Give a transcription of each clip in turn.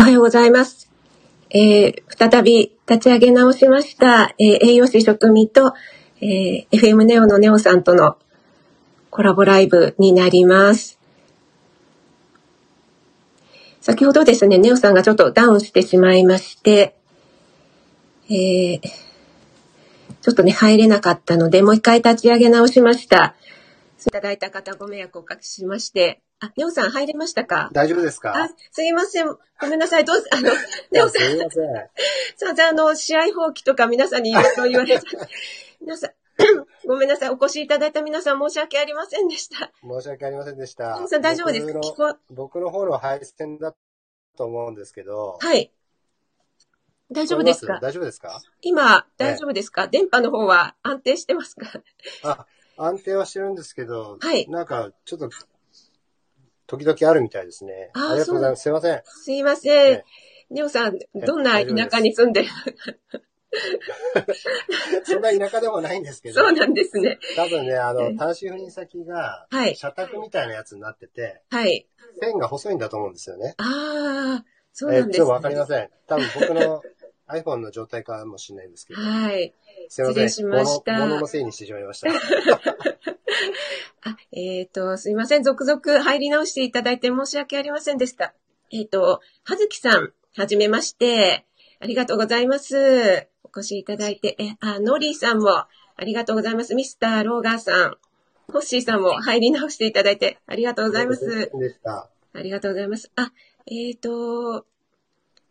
おはようございます。えー、再び立ち上げ直しました、えー栄養士食味と、えー FM ネオのネオさんとのコラボライブになります。先ほどですね、ネオさんがちょっとダウンしてしまいまして、えーちょっとね、入れなかったので、もう一回立ち上げ直しました。いただいた方ご迷惑をおかけしまして、あ、ネオさん入れましたか？大丈夫ですか？あ、すいません。ごめんなさい。どうぞ、あの、ネオさん、すいません。すいません。あの、試合放棄とか皆さんにいろいろ言われて、皆さん、ごめんなさい。お越しいただいた皆さん申し訳ありませんでした。申し訳ありませんでした。ネオさん大丈夫ですか？僕の聞こ僕の方の配線だと思うんですけど。はい。大丈夫ですか？大丈夫ですか？今、大丈夫ですか、電波の方は安定してますか？あ、安定はしてるんですけど、はいなんか、ちょっと、時々あるみたいですね。あーありがとうございます。すいません。すいませんね。ネオさん、どんな田舎に住んでる？そんな田舎でもないんですけど。そうなんですね。多分ね、あええの、端子不妊先が、はい社宅みたいなやつになってて、はい。線が細いんだと思うんですよね。ああ、そうえなんですね。ちょっとわかりません。多分僕の iPhone の状態かもしれないんですけど。はい。すいません。失礼しました物物のせいにしてしまいました。あ、えっ、と、すいません。続々入り直していただいて申し訳ありませんでした。えっ、と、はずきさん、はじめまして。ありがとうございます。お越しいただいて、え、あ、ノリーさんも、ありがとうございます。ミスター・ローガーさん。ホッシーさんも入り直していただいて、ありがとうございます。ありがとうございます。あ、えっ、と、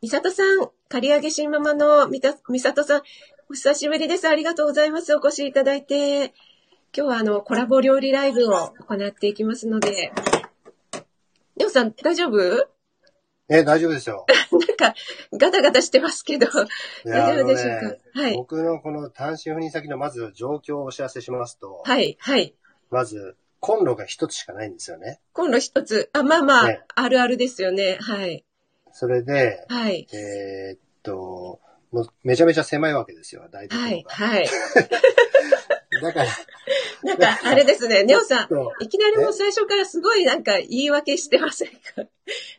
みさとさん、刈り上げ新ママのみたみさとさん、お久しぶりです。ありがとうございます。お越しいただいて。今日はあの、コラボ料理ライブを行っていきますので。りょうさん、大丈夫？え、大丈夫ですよ。なんか、ガタガタしてますけど、大丈夫でしょうか、ねはい。僕のこの単身赴任先のまず状況をお知らせしますと、はい、はい。まず、コンロが一つしかないんですよね。今度一つ。あ、まあまあ、ねあるあるですよね。はい。それで、はい。えーっと、もうめちゃめちゃ狭いわけですよ、台所が。はい、はい。だから、なんか、あれですね、ネオさん、そいきなりもう最初からすごいなんか言い訳してませんか？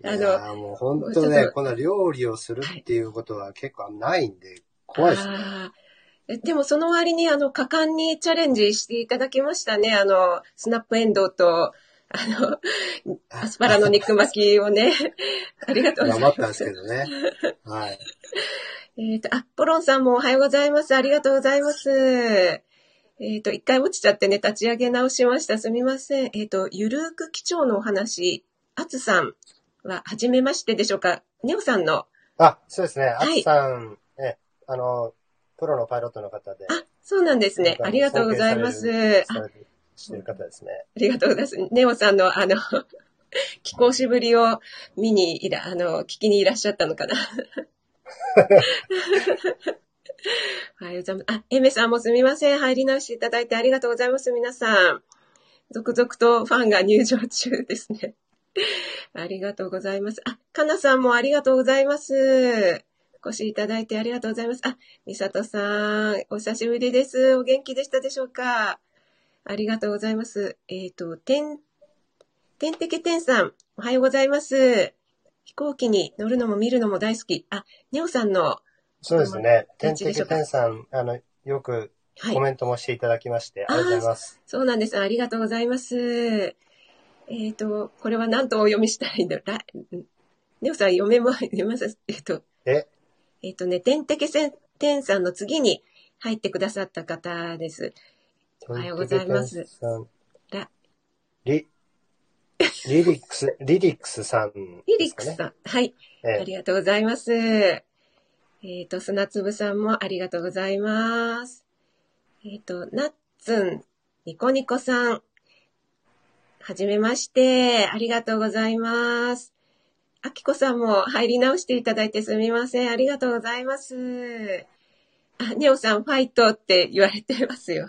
あのもう本当ね、とこの料理をするっていうことは結構ないんで、怖いですね。でもその割にあの果敢にチャレンジしていただきましたね。あの、スナップエンドウと、あの、アスパラの肉巻きをね。ありがとうございます。頑張ったんですけどね。はい。えっ、と、あ、ポロンさんもおはようございます。ありがとうございます。えっ、と、一回落ちちゃってね、立ち上げ直しました。すみません。えっ、と、ゆるーく基調のお話、あつさんは、はじめましてでしょうか？ネオさんの、あ、そうですね。あはいつさん、え、あの、プロのパイロットの方で。あ、そうなんですね。ありがとうございます。あしてる方ですね。ありがとうございます。ネオさんの、あの、貴公子ぶりを見にいら、あの、聞きにいらっしゃったのかな。お はい。あ、エメさんもすみません。入り直していただいてありがとうございます。皆さん。続々とファンが入場中ですね。ありがとうございます。あ、かなさんもありがとうございます。お越しいただいてありがとうございます。あ、みさとさん、お久しぶりです。お元気でしたでしょうか？ありがとうございます。えっ、と、てん、てんてけてんさん、おはようございます。飛行機に乗るのも見るのも大好き。あ、ネオさんの、そうですね。どてんてけてんさん、あの、よくはいコ。メントもしていただきまして、ありがとうございます。そうなんです。ありがとうございます。えっ、と、これは何とお読みしたらいいんだろう？らネオさん読めま、読めます？えっ、と、え、えっ、とね、てんてけてんさんの次に入ってくださった方です。おはようございますさんらリ、リリックス、リリックスさんね。リックスさん。はい。えありがとうございます。えっ、と、砂粒さんもありがとうございます。えっ、と、ナッツン、ニコニコさん。はじめまして。ありがとうございます。あきこさんも入り直していただいてすみません。ありがとうございます。あ、ネオさんファイトって言われてますよ。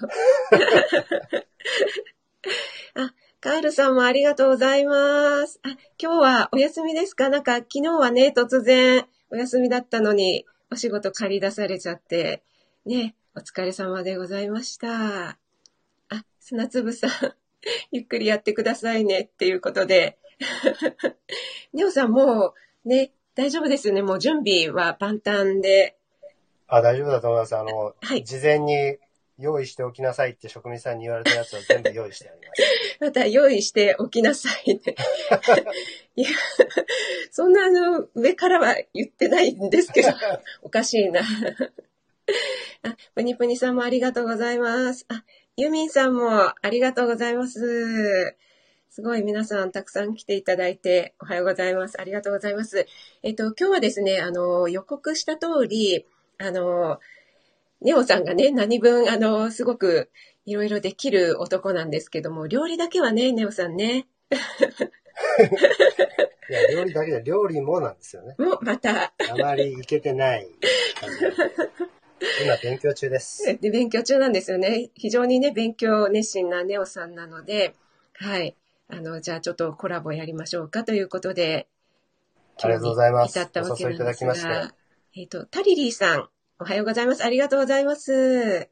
あ、カールさんもありがとうございます。あ、今日はお休みですか？なんか昨日はね、突然お休みだったのに、お仕事借り出されちゃって、ね、お疲れ様でございました。あ、砂粒さん、ゆっくりやってくださいねっていうことで。ネオさんもう、ね、大丈夫ですよね。もう準備は万端で。あ、大丈夫だと思います。あの、はい事前に用意しておきなさいって職人さんに言われたやつは全部用意してあります。また用意しておきなさいね。いや、そんなあの、上からは言ってないんですけど、おかしいな。あ、ぷにぷにさんもありがとうございます。あ、ユミンさんもありがとうございます。すごい皆さんたくさん来ていただいておはようございます。ありがとうございます。えっと、今日はですね、あの、予告した通り、あの、ネオさんがね、何分、あの、すごくいろいろできる男なんですけども、料理だけはね、ネオさんね、いや、料理だけで料理もなんですよね。もまた、あまりいけてない。今勉強中です。で、勉強中なんですよね。非常にね、勉強熱心なネオさんなので、はい。あの、じゃあちょっとコラボやりましょうかということで、ありがとうございますお誘いいただきましてが、えっ、と、タリリーさん、おはようございます。ありがとうございます。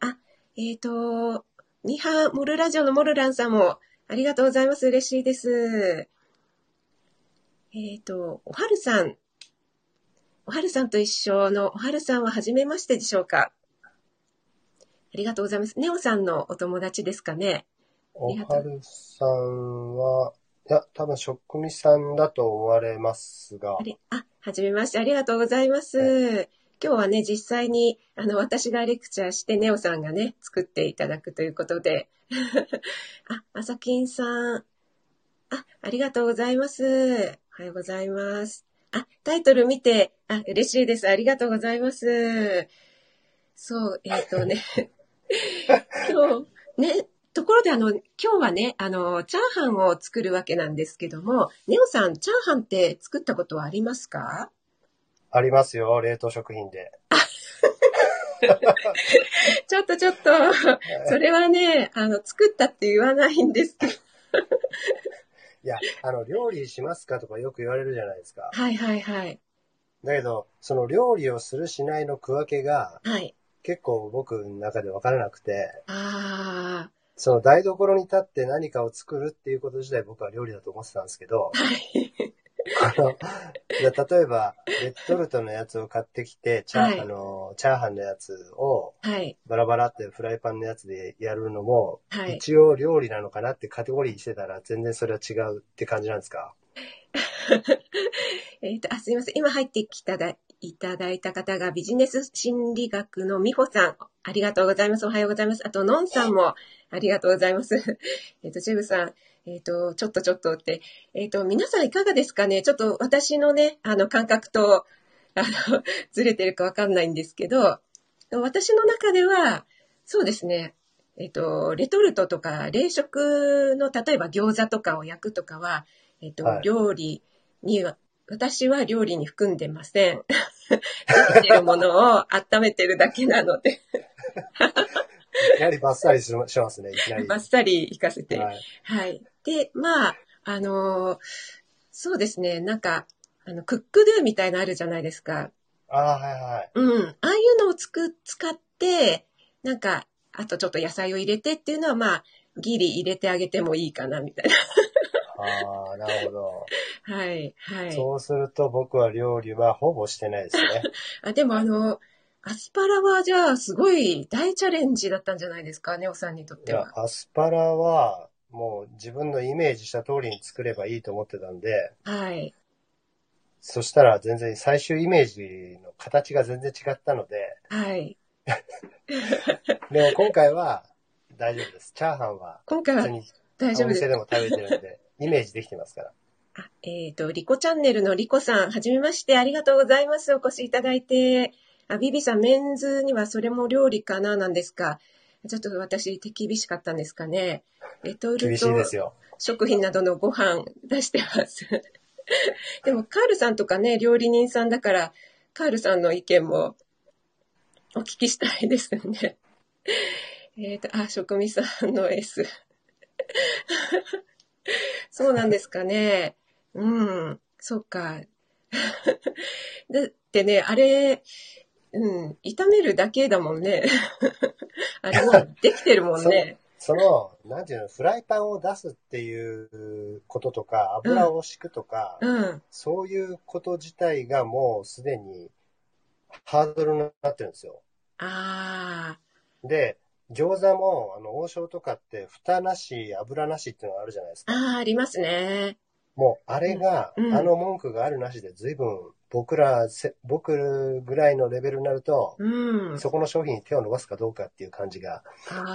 あ、えっ、と、ニハモルラジオのモルランさんも、ありがとうございます。嬉しいです。えっ、と、おはるさん、おはるさんと一緒のおはるさんは初めましてでしょうかありがとうございます。ネオさんのお友達ですかねおはるさんは、いや、多分職味さんだと思われますがあ、れあ、はじめまして、ありがとうございます。今日はね、実際に、あの、私がレクチャーして、ネオさんがね、作っていただくということで。あ、まさきんさん。あ、ありがとうございます。おはようございます。あ、タイトル見て、あ、嬉しいです。ありがとうございます。そう、えっ、とね、今日、ね、ところであの、今日はね、あの、チャーハンを作るわけなんですけども、ネオさん、チャーハンって作ったことはありますか？ありますよ、冷凍食品で。ちょっとちょっと、それはね、あの、作ったって言わないんですけど。いや、あの、料理しますかとかよく言われるじゃないですか。はいはいはい。だけど、その料理をするしないの区分けがはい。結構僕の中で分からなくて、あその台所に立って何かを作るっていうこと自体僕は料理だと思ってたんですけどあ、、はい。あの、例えば、レッドルトのやつを買ってきて、チャー、はいあの、チャーハンのやつをはい。バラバラってフライパンのやつでやるのも、はい。一応料理なのかなってカテゴリーしてたら全然それは違うって感じなんですか？えっ、と、あ、すいません。今入ってきただいただいた方がビジネス心理学の美穂さん。ありがとうございます。おはようございます。あと、のんさんもありがとうございます。えっと、ジェブさん。えっ、と、ちょっとちょっとって。えっ、と、皆さんいかがですかね？ちょっと私のね、あの、感覚と、あの、ずれてるかわかんないんですけど、私の中では、そうですね。えっ、と、レトルトとか、冷食の、例えば餃子とかを焼くとかは、えっ、と、はい料理には、私は料理に含んでません。できてるものを温めてるだけなので、やはりバッサリししますね、いきなり。バッサリ行かせて。はい。はい。で、まあ、あのーそうですね、なんか、あの、クックドゥみたいなのあるじゃないですか。ああ、はいはい。うん。ああいうのをつく、使って、なんか、あとちょっと野菜を入れてっていうのは、まあ、ギリ入れてあげてもいいかな、みたいああ、なるほど。な。はい、はい。そうすると僕は料理はほぼしてないですね。あ、でもあの、アスパラはじゃあ、すごい大チャレンジだったんじゃないですか、ネオさんにとっいやては。、アスパラはもう自分のイメージした通りに作ればいいと思ってたんで、はい。そしたら全然最終イメージの形が全然違ったので、はい。でも今回は大丈夫です。チャーハンは今回は大丈夫です店。でも食べてるんで、イメージできてますから。あえっ、と、リコチャンネルのリコさん、はじめまして、ありがとうございます。お越しいただいて。あ、ビビさん、メンズにはそれも料理かななんですかちょっと私、手厳しかったんですかね。レトルト。食品などのご飯出してます。でも、カールさんとかね、料理人さんだから、カールさんの意見もお聞きしたいですね。えっ、と、あ、食味さんの S。そうなんですかね。うん、そっか。だってね、あれ、うん、炒めるだけだもんね。あれもうできてるもんね。その、なんていうの、フライパンを出すっていうこととか、油を敷くとか、うん。そういうこと自体がもうすでにハードルになってるんですよ。あで、餃子も、あの、王将とかって、蓋なし、油なしっていうのがあるじゃないですあ、か。ああ、ありますね。もう、あれが、うんあの文句があるなしで、随分、僕らせ、僕ぐらいのレベルになると、うん。そこの商品に手を伸ばすかどうかっていう感じが、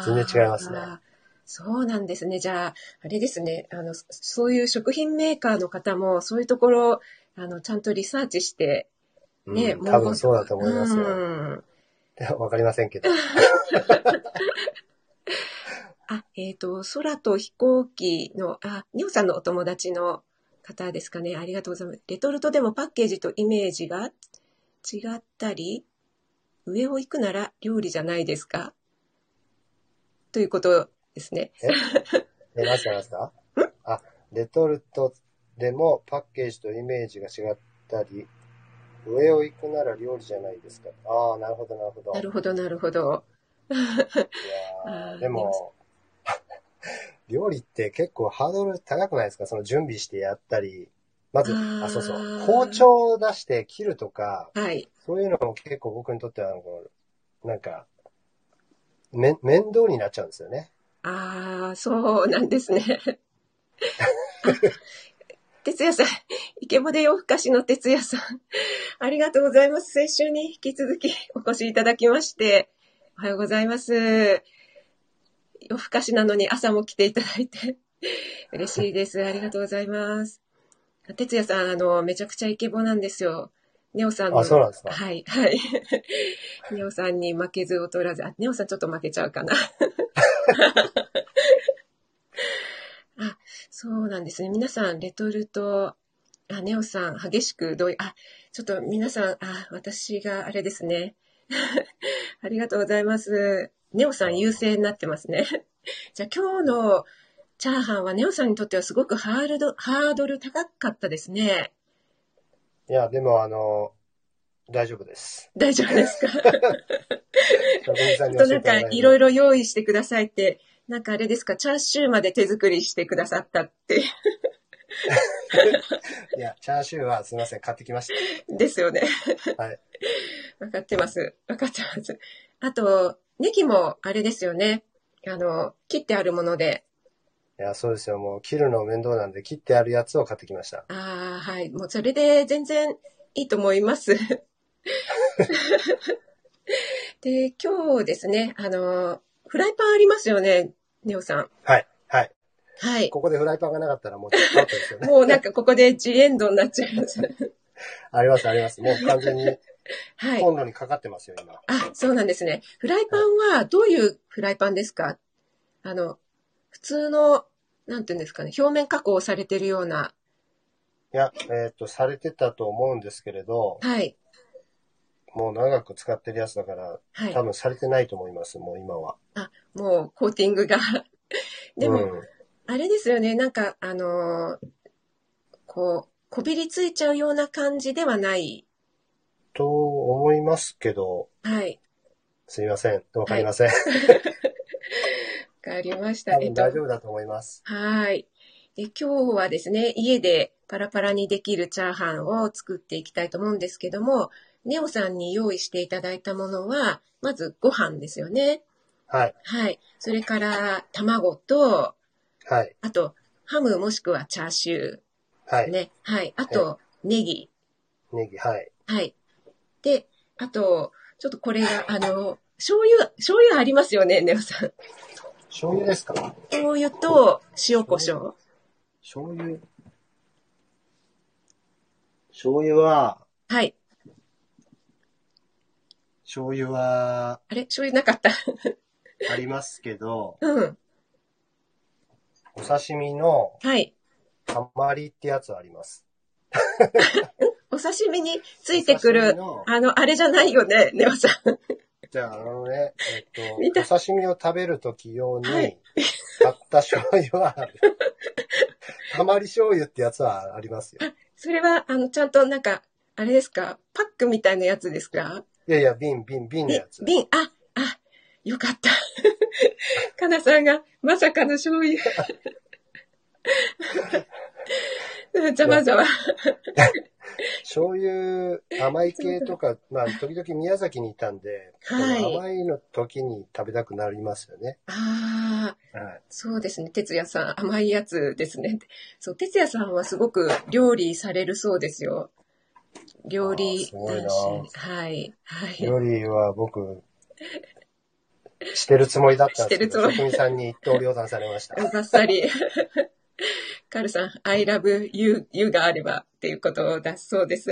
全然違いますねそうなんですね。じゃあ、あれですね。あの、そそういう食品メーカーの方も、そういうところ、あの、ちゃんとリサーチして、ね、うん多分そうだと思いますよ。うん わかりませんけど。あ、えっ、と、空と飛行機の、あ、ニオさんのお友達の方ですかね。ありがとうございます。レトルトでもパッケージとイメージが違ったり、上を行くなら料理じゃないですかということですね。え、何すか何すか？あ、レトルトでもパッケージとイメージが違ったり、上を行くなら料理じゃないですか。ああ、なるほど、なるほど。なるほど、なるほど。いやでも、料理って結構ハードル高くないですか？その準備してやったり。まず、あそうそう。包丁を出して切るとか、はい。そういうのも結構僕にとっては、なんか、め、面倒になっちゃうんですよね。ああ、そうなんですね。あ哲也さん、イケボで夜更かしの哲也さん、ありがとうございます。先週に引き続きお越しいただきまして、おはようございます。夜更かしなのに朝も来ていただいて、嬉しいです。ありがとうございます。哲也さん、あの、めちゃくちゃイケボなんですよ。ネオさんの。あそうなんですかはい、はい。ネオさんに負けず劣らず、あ、ネオさんちょっと負けちゃうかな。あ、そうなんですね。皆さん、レトルト、あ、ネオさん、激しく同意、あ、ちょっと皆さん、あ、私があれですね。ありがとうございます。ネオさん優勢になってますね。じゃあ今日のチャーハンはネオさんにとってはすごくハードルハードル高かったですね。いや、でもあの、大丈夫です。大丈夫ですか？となんかいろいろ用意してくださいって、なんかあれですか、チャーシューまで手作りしてくださったって、いや、チャーシューはすみません、買ってきましですよね。た。はい。わかってます。わかってます。あと、ネギもあれですよね。あの、切ってあるもので、いや、そうですよ。もう切るの面倒なんで、切ってあるやつを買ってきました。ああ、はい。もうそれで全然いいと思います。で、今日ですね、あの、フライパンありますよね、ネオさん。はい。はい。はい。ここでフライパンがなかったらもうちょっとアウトですよね。もうなんかここでジエンドになっちゃいます。あります、あります。もう完全に はい。コンロにかかってますよ、今。あ、そうなんですね。フライパンはどういうフライパンですか？あの、普通の、なんていうんですかね、表面加工されてるような。いや、えっ、と、されてたと思うんですけれど、はい。もう長く使ってるやつだから、はい多。分されてないと思います、もう今は。あ、もうコーティングが。でも、うん、あれですよね、なんか、あのーこう、こびりついちゃうような感じではない。と思いますけど、はい。すみません。わかりません。わかりました。多分大丈夫だと思います。はい。で、今日はですね、家でパラパラにできるチャーハンを作っていきたいと思うんですけども、ネオさんに用意していただいたものは、まずご飯ですよね。はい。はい。それから卵と、はい。あと、ハムもしくはチャーシュはい。ーね。はい。あと、ネギ。ネギ、はい。はい。で、あと、ちょっとこれが、あの、醤油、醤油ありますよね、ネオさん。醤油ですか？醤油と塩コショウ。醤油。醤油は、はい。醤油はあれ？醤油なかった？ありますけど、うん。お刺身のはい。たまりってやつはあります。お刺身についてくお刺る身の、あの、あれじゃないよね、ネオさん。じゃあ、あのね、えっと、お刺身を食べるとき用にはい買った醤油はある。たまり醤油ってやつはありますよ。それは、あの、ちゃんとなんか、あれですか？パックみたいなやつですか？いやいや、瓶、瓶、瓶のびやつ。瓶、あ、あ、よかった。かなさんが、まさかの醤油。ざわざわ。醤油、甘い系とか、まあ、時々宮崎にいたんで、はい甘いの時に食べたくなりますよね。ああ、はい。そうですね。哲也さん、甘いやつですね。そう、哲也さんはすごく料理されるそうですよ。料理男子はい。はい。料理は僕、してるつもりだったんですけど、職人さんに一刀両断されました。バッサリ。カルさん、I love you, you があればっていうことだそうです。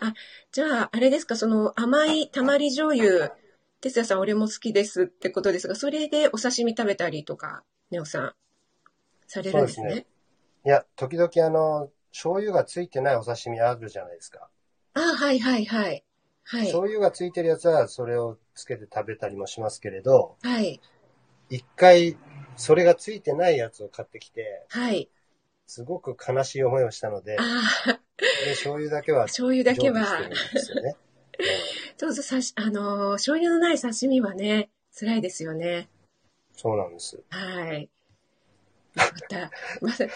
あ、じゃあ、あれですか、その甘いたまり醤油、哲也さん、俺も好きですってことですが、それでお刺身食べたりとか、ネオさん、されるんですね？そうですいや、時々あの、醤油がついてないお刺身あるじゃないですか。あ、はいはいはい。はい。醤油がついてるやつはそれをつけて食べたりもしますけれど、はい。一回それがついてないやつを買ってきて、はい。すごく悲しい思いをしたので、ああ、で醤油だけは醤油だけは常備してるんですよね。どうぞさし、あのー、醤油のない刺身はね、辛いですよね。そうなんです。はい。また、また、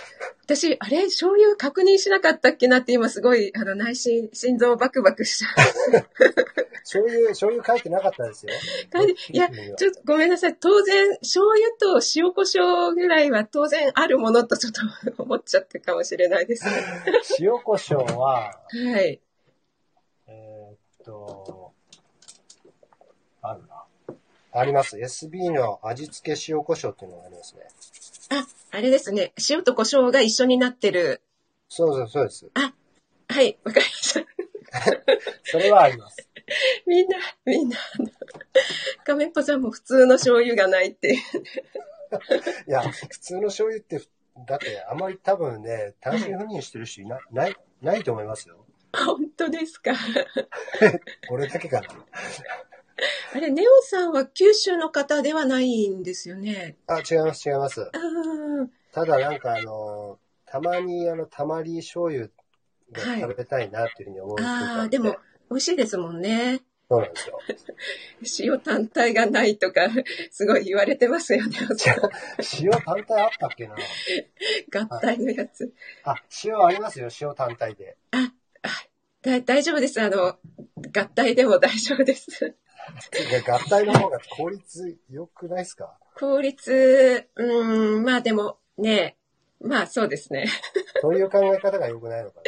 私、あれ？醤油確認しなかったっけなって今すごい、あの、内心、心臓バクバクしちゃう。醤油、醤油書いてなかったですよ。書いや、ちょっとごめんなさい。当然、醤油と塩コショウぐらいは当然あるものとちょっと思っちゃったかもしれないですね。塩コショウは、はい。えーっと、あるな。あります。SB の味付け塩コショウっていうのがありますね。あ、あれですね。塩と胡椒が一緒になってる。そうそう、そうです。はい、わかりました。それはあります。みんな、みんな、あの亀っぽさんも普通の醤油がないっていう。いや、普通の醤油って、だってあまり多分ね、単身赴任してる人いな、ない、ないと思いますよ。本当ですか。俺だけかな。あれ、ネオさんは九州の方ではないんですよね。あ、違います、違います。ただなんかあの、たまにあの、たまり醤油がはい食べたいなっていうふうに思う時がああでも、美味しいですもんね。そうなんですよ。塩単体がないとか、すごい言われてますよね。塩単体あったっけな 合体のやつ。あ、塩ありますよ、塩単体で。だ大丈夫です。あの、合体でも大丈夫です。合体の方が効率良くないですか？効率、うーん、まあでもね、まあそうですね。そういう考え方が良くないのか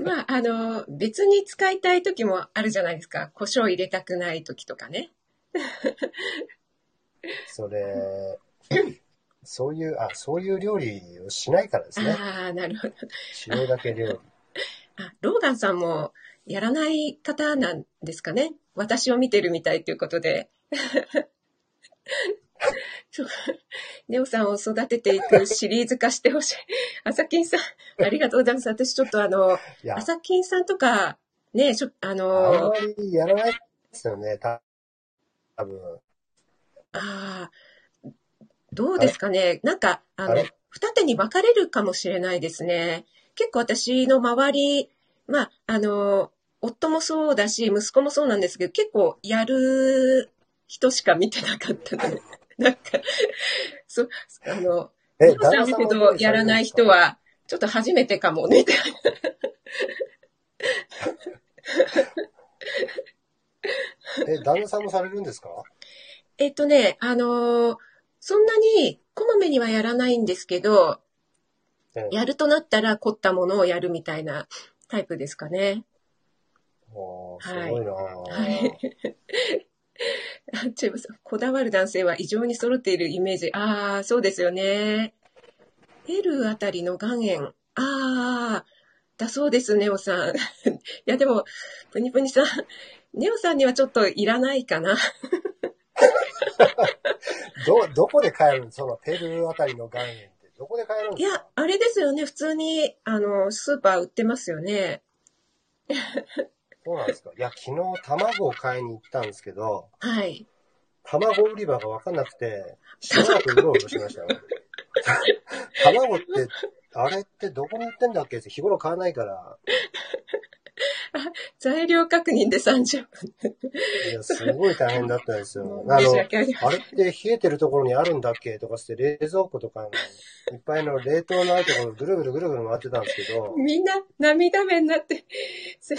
な。まあ、あの、別に使いたい時もあるじゃないですか。胡椒入れたくない時とかね。それ、そういう、あ、そういう料理をしないからですね。ああ、なるほど。塩だけ料理。あ、ローガンさんもやらない方なんですかね。私を見てるみたいということで。ネオさんを育てていくシリーズ化してほしい。あさきんさん、ありがとうございます。私ちょっとあの、いやあ、さきんさんとか、ね、しょああんのま、りやらないですよね、た多分。ああ、どうですかね。なんか、あの二手に分かれるかもしれないですね。結構私の周り、まあ、あの、夫もそうだし、息子もそうなんですけど、結構やる人しか見てなかったので、なんか、そう、あの、え、皆さん見てどやらない人は、ちょっと初めてかもね。え、旦那さんもされるんですか？えっとね、あのーそんなにこまめにはやらないんですけど、えやるとなったら凝ったものをやるみたいなタイプですかね。すごいなぁはい。あチェブさん、こだわる男性は異常に揃っているイメージ。ああ、そうですよね。ペルーあたりの岩塩。ああ、だそうです、ネオさん。いや、でも、プニプニさん、ネオさんにはちょっといらないかな。ど、どこで買えるの？そのペルーあたりの岩塩って。どこで買えるんいですか？や、あれですよね。普通に、あの、スーパー売ってますよね。そうなんですかいや、昨日卵を買いに行ったんですけど、はい。卵売り場がわかんなくて、しばらくうろうろしましたよ。卵って、あれってどこに売ってんだっけって日頃買わないから、材料確認で30分。いや、すごい大変だったんですよ。あ 申しの、訳ありませんあれって冷えてるところにあるんだっけとかして、冷蔵庫とかの、いっぱいの冷凍のあるところぐるぐるぐるぐる回ってたんですけど、みんな涙目になって、す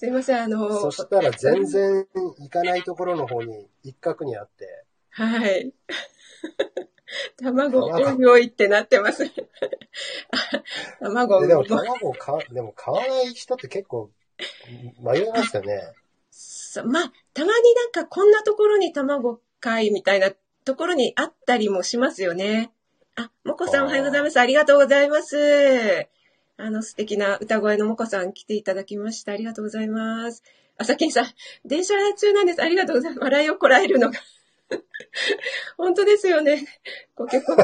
すいません、あの、そしたら全然行かないところの方に一角にあって、はい。卵多いってなってます。あ 卵ででも卵を買わ、でも買わない人って結構迷いますよね。そうまあ、たまになんかこんなところに卵買いみたいなところにあったりもしますよね。あ、もこさんおはようございます。ありがとうございます。あの素敵な歌声のもこさん来ていただきました。ありがとうございます。あさきんさん、電車中なんです。ありがとうございます。笑いをこらえるのが。本当ですよね。ご結婚。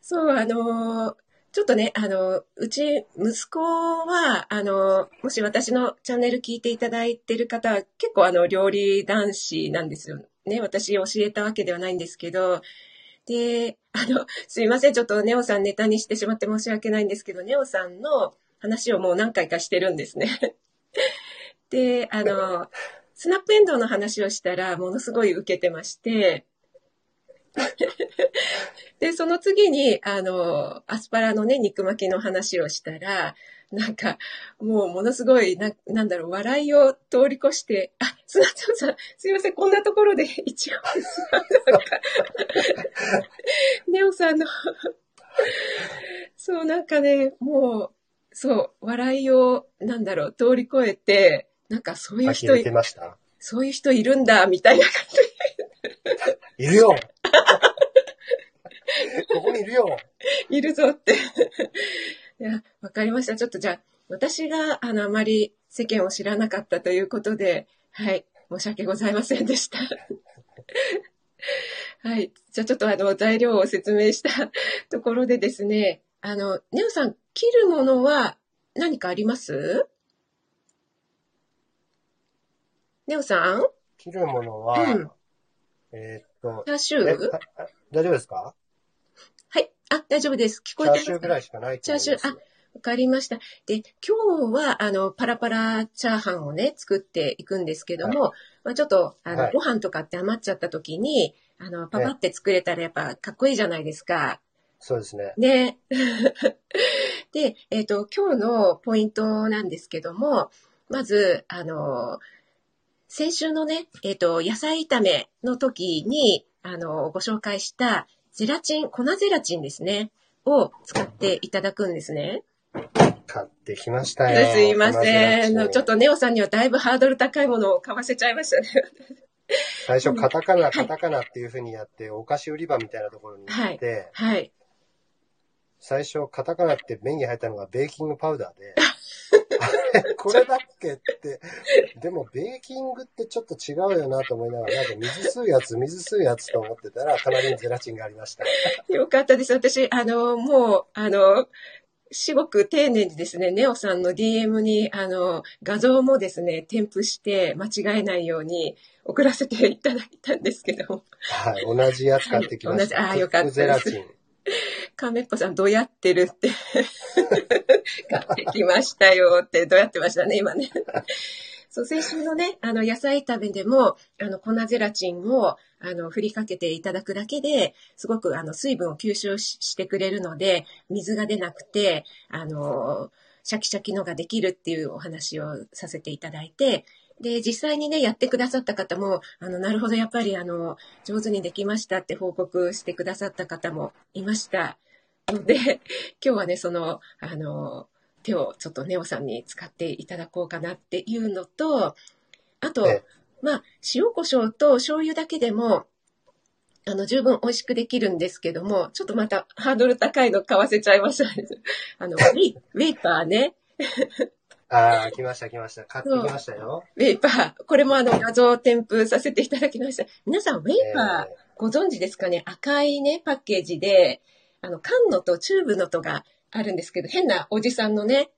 そう、あのーちょっとね、あの、うち、息子は、あの、もし私のチャンネル聞いていただいてる方は、結構あの、料理男子なんですよね。私教えたわけではないんですけど、で、あの、すいません、ちょっとネオさんネタにしてしまって申し訳ないんですけど、ネオさんの話をもう何回かしてるんですね。で、あの、スナップエンドウの話をしたら、ものすごい受けてまして、で、その次に、あの、アスパラのね、肉巻きの話をしたら、なんか、もうものすごい、ななんだろう、笑いを通り越して、あ、すなちゃんさん、すいません、こんなところで一応ネオさんの、そう、なんかね、もう、そう、笑いを、なんだろう、通り越えて、なんかそういう人呆れてました？そういう人いるんだ、みたいな感じ。いるよここにいるよいるぞって。いや、わかりました。ちょっとじゃあ、私が、あの、あまり世間を知らなかったということで、はい、申し訳ございませんでした。はい。じゃあちょっとあの、材料を説明したところでですね、あの、ネオさん、切るものは何かあります？ネオさん？切るものは、うんえーっと、チャーシュー？大丈夫ですか？はい。あ、大丈夫です。聞こチャーえてますか？シューぐらいしかないと思います。チャーシューわかりました。で、今日は、あの、パラパラチャーハンをね、作っていくんですけども、まあちょっと、あの、はいご飯とかって余っちゃった時に、あの、パパって作れたらやっぱかっこいいじゃないですか。そうですね。ね。で、えっ、と、今日のポイントなんですけども、まず、あの、先週のね、えっ、と、野菜炒めの時に、あの、ご紹介したゼラチン、粉ゼラチンですね、を使っていただくんですね。買ってきましたよ。すいません。ちょっとネオさんにはだいぶハードル高いものを買わせちゃいましたね。最初、カタカナ、カタカナっていう風にやって、お菓子売り場みたいなところに行って、はい。最初、カタカナって目に入ったのがベーキングパウダーで、これだっけって、でもベーキングってちょっと違うよなと思いながら、なんか水吸うやつ、水吸うやつと思ってたら、隣にゼラチンがありました。よかったです。私、あの、もう、あの、至極丁寧にですね、ネオさんの DM に、あの、画像もですね、添付して間違えないように送らせていただいたんですけども、はい、同じやつ買ってきました。は い同じあーよかったですゼラチン。カメッポさんどうやってるって、買ってきましたよって、どうやってましたね、今ね。そう、先週のね、あの、野菜炒めでも、あの、粉ゼラチンを、あの、振りかけていただくだけで、すごく、あの、水分を吸収してくれるので、水が出なくて、あの、シャキシャキのができるっていうお話をさせていただいて、で、実際にね、やってくださった方も、あの、なるほど、やっぱり、あの、上手にできましたって報告してくださった方もいました。ので、今日はね、その、あの、手をちょっとネオさんに使っていただこうかなっていうのと、あと、ええまあ、塩コショウと醤油だけでも、あの、十分美味しくできるんですけども、ちょっとまたハードル高いの買わせちゃいました。あの、ウェイウェイパーね。ああ、来ました来ました。買ってきましたよ。ウェイパー。これもあの、画像添付させていただきました。皆さん、ウェイパー、えご存知ですかね？赤いね、パッケージで、あの、缶のとチューブのとがあるんですけど、変なおじさんのね、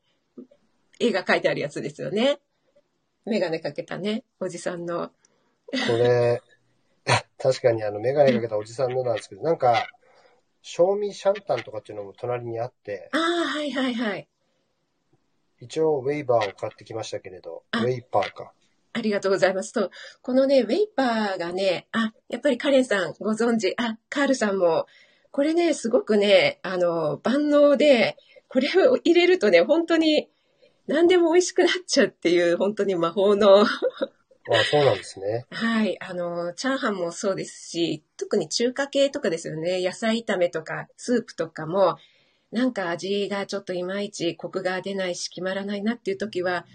絵が描いてあるやつですよね。メガネかけたね、おじさんの。ーこれ、確かにあの、メガネかけたおじさんのなんですけど、なんか、賞味シャンタンとかっていうのも隣にあって、ああ、はいはいはい。一応ウェイバーを買ってきましたけれど、ウあェイパーか。ありがとうございます。と、このね、ウェイパーがね、あ、やっぱりカレンさんご存知、あ、カールさんも、これね、すごくね、あの、万能で、これを入れるとね、本当に何でも美味しくなっちゃうっていう、本当に魔法の、あそうなんですね。はい、あの、チャーハンもそうですし、特に中華系とかですよね、野菜炒めとか、スープとかも、なんか味がちょっといまいちコクが出ないし決まらないなっていう時は、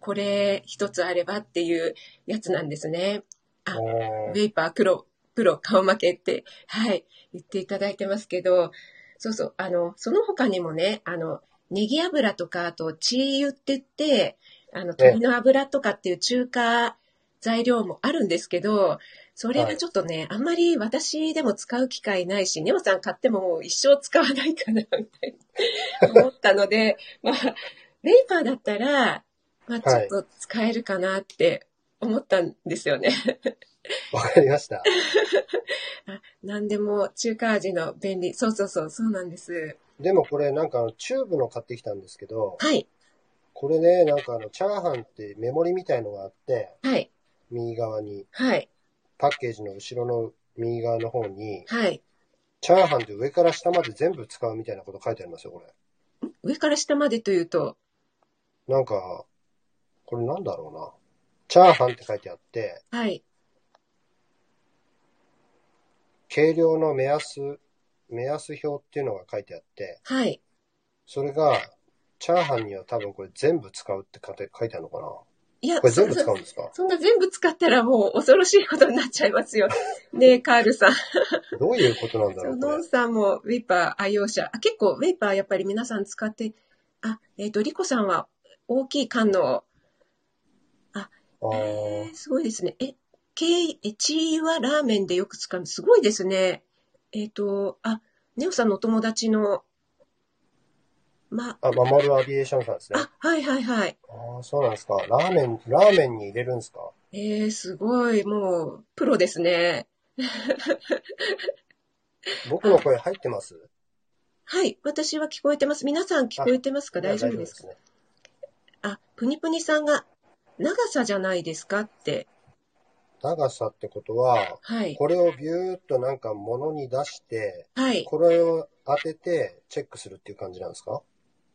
これ一つあればっていうやつなんですね。あおウェイパー黒、プロ顔負けって、はい、言っていただいてますけど、そうそう、あの、その他にもね、あの、ネギ油とか、あと、チー油って言って、あの、鶏の油とかっていう中華材料もあるんですけど、それがちょっとね、あんまり私でも使う機会ないし、ネオさん買ってももう一生使わないかな、みたいな思ったので、まあ、ウェイパーだったら、まあ、ちょっと使えるかなって思ったんですよね。わかりました。あ何でも中華味の便利。そうそうそう、そうなんです。でもこれなんかチューブの買ってきたんですけど、はい、これね、なんかあの、チャーハンってメモリみたいのがあって、はい、右側に、はい、パッケージの後ろの右側の方に、はい。チャーハンって上から下まで全部使うみたいなこと書いてありますよ、これ。上から下までというと、なんか、これなんだろうな。チャーハンって書いてあって、はい、計量の目安、目安表っていうのが書いてあって、はい。それが、チャーハンには多分これ全部使うって書いて書いてあるのかな？いや、これ全部そ使うんですか？そんな全部使ったらもう恐ろしいことになっちゃいますよ。ねえ、カールさん。どういうことなんだろうノン。さんもウェイパー愛用者。あ結構ウェイパーやっぱり皆さん使って、あ、えっ、と、リコさんは大きい缶の、あえーーすごいですね。え、ケイ、え、チーはラーメンでよく使う。すごいですね。えっ、と、あ、ネオさんのお友達の、ま、あ、守るアビエーションさんですね。あ、はいはいはい。ああ、そうなんですか。ラーメン、ラーメンに入れるんですか？えー、すごい、もう、プロですね。僕の声入ってます？はい、私は聞こえてます。皆さん聞こえてますか？大丈夫ですか？ね。あ、プニプニさんが、長さじゃないですか？って。長さってことは、はい。これをビューっとなんか物に出して、はい。これを当ててチェックするっていう感じなんですか？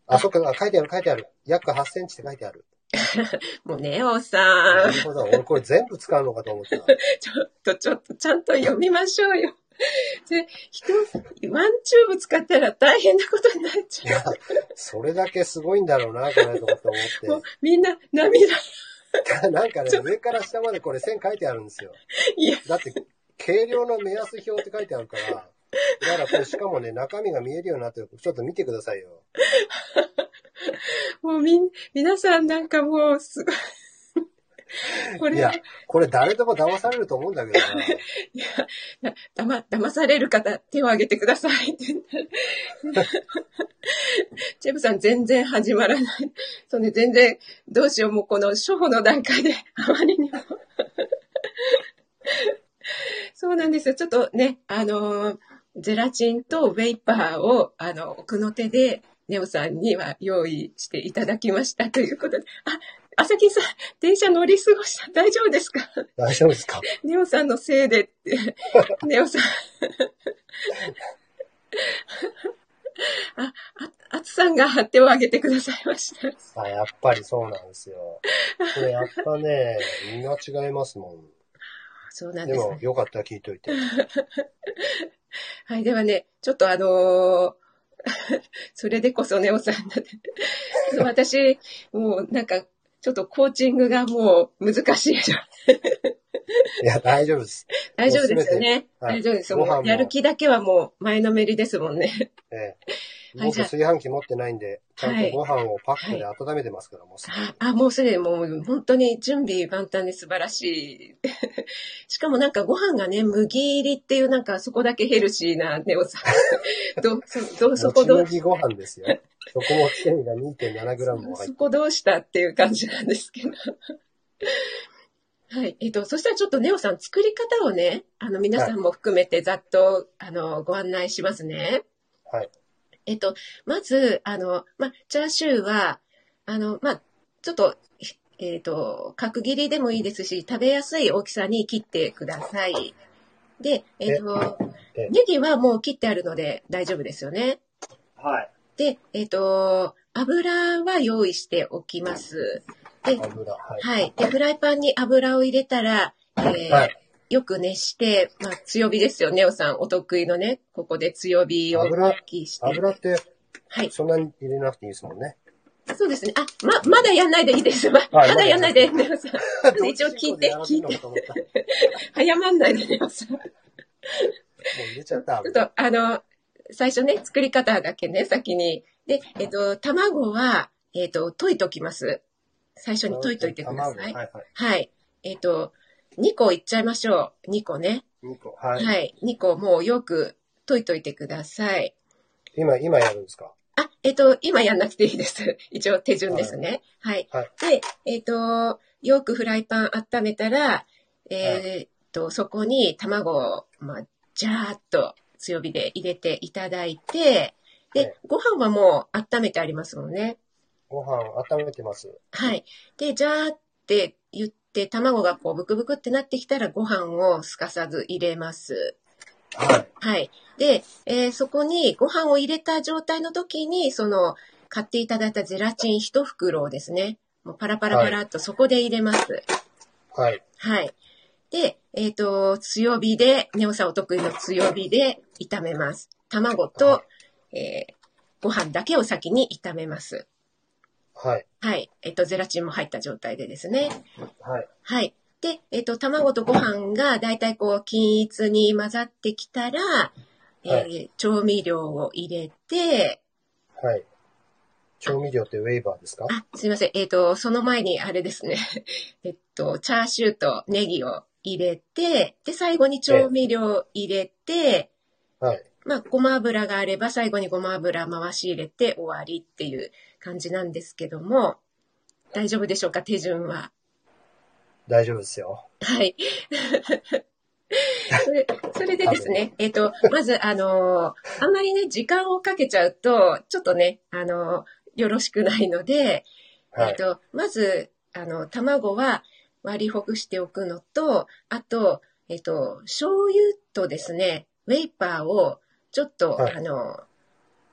あ、そっか、あ書いてある書いてある。約8センチって書いてある。もうね、おさなんるほど。俺これ全部使うのかと思った。ちょっと、ちょっと、ちゃんと読みましょうよ。で、人、ワンチューブ使ったら大変なことになっちゃいや、それだけすごいんだろうな、これとかって う。もうみんな涙。て。なんかね、上から下までこれ線書いてあるんですよ。いや、だって、計量の目安表って書いてあるから、だからこれしかもね、中身が見えるようになってる。ちょっと見てくださいよ。もうみん、皆さんなんかもう、すごい。これいや、これ誰でも騙されると思うんだけどな。いや、だま、騙される方、手を挙げてくださいって。チェブさん、全然始まらない。そうね、全然、どうしよう、もうこの初歩の段階で、あまりにも。そうなんですよ。ちょっとね、あのーゼラチンとウェイパーを、あの、奥の手で、ネオさんには用意していただきましたということで。あ、朝木さん、電車乗り過ごした。大丈夫ですか？大丈夫ですか？ネオさんのせいでって、ネオさん。あ、あ、あつさんが手を挙げてくださいました。あ、やっぱりそうなんですよ。これやっぱね、みんな違いますもそうなんん。でですね。もよかったら聞いといて。はい、ではね、ちょっとあのー それでこそネオさんだって。私、もうなんか、ちょっとコーチングがもう難しい。いや、大丈夫です。大丈夫ですよね。はい大丈夫ですやる気だけはもう前のめりですもんね。ええ僕炊飯器持ってないんで、ちゃんとご飯をパックで温めてますから、もうすぐあ、あもうすでにもう本当に準備万端で素晴らしい。しかもなんかご飯がね、麦入りっていうなんかそこだけヘルシーなネオさん。どどうそもこど麦ご飯ですよ。そこも繊維が 2.7g も入ってそこどうしたっていう感じなんですけど。はい。えっと、そしたらちょっとネオさん作り方をね、あの皆さんも含めてざっと、あの、ご案内しますね。はい。えっと、まず、あの、ま、チャーシューは、あの、まあ、ちょっと、えっ、と、角切りでもいいですし、食べやすい大きさに切ってください。で、えっ、と、えネギはもう切ってあるので大丈夫ですよね。はい。で、えっ、と、油は用意しておきます。で、油。はい。はい。で、フライパンに油を入れたら、えーはいよく熱して、まあ、強火ですよ、ネオさん。お得意のね、ここで強火を油気して。油って、はい。そんなに入れなくていいですもんね。そうですね。あ、ま、まだやんないでいいです。ままはいだやんないで、ネオさ ん。一応聞いて、聞いて。も う早まんないで、ネオさん。ちょ入れちゃった。っと、あの、最初ね、作り方だけね、先に。で、えっと、卵は、えっと、溶いときます。最初に溶いといてください。卵はいはい。はい。えっと、2個いっちゃいましょう。2個ね。2個。はい。はい。2個もうよく溶いといてください。今、今やるんですか？あ、えっと、今やんなくていいです。一応手順ですね。はい。はいで、えっと、よくフライパン温めたら、えっと、そこに卵を、まあ、ジャーっと強火で入れていただいて、でね、ご飯はもう温めてありますもんね。ご飯温めてます。はい。で、ジャーって言って、卵がこう、ブクブクってなってきたら、ご飯をすかさず入れます。はい。はい。で、えーそこにご飯を入れた状態の時に、その、買っていただいたゼラチン一袋をですね、もうパラパラパラっとそこで入れます。はい。はい。で、えっ、と、強火で、ネオさんお得意の強火で炒めます。卵と、えーご飯だけを先に炒めます。はい。はい。えっ、と、ゼラチンも入った状態でですね。はい。はい。で、えっ、と、卵とご飯がだいたいこう、均一に混ざってきたら、えーは調味料を入れて、はい。調味料ってウェイバーですか？あ、すいません。えっ、と、その前にあれですね。えっと、チャーシューとネギを入れて、で、最後に調味料を入れて、はい。まあ、ごま油があれば最後にごま油回し入れて終わりっていう感じなんですけども、大丈夫でしょうか手順は？大丈夫ですよ。はい。それそれでですね、えっ、と、まず、あのーあんまりね、時間をかけちゃうと、ちょっとね、あのーよろしくないので、はい。えっと、まず、あの、卵は割りほぐしておくのと、あと、えっと、醤油とですね、ウェイパーをちょっと、はいあの、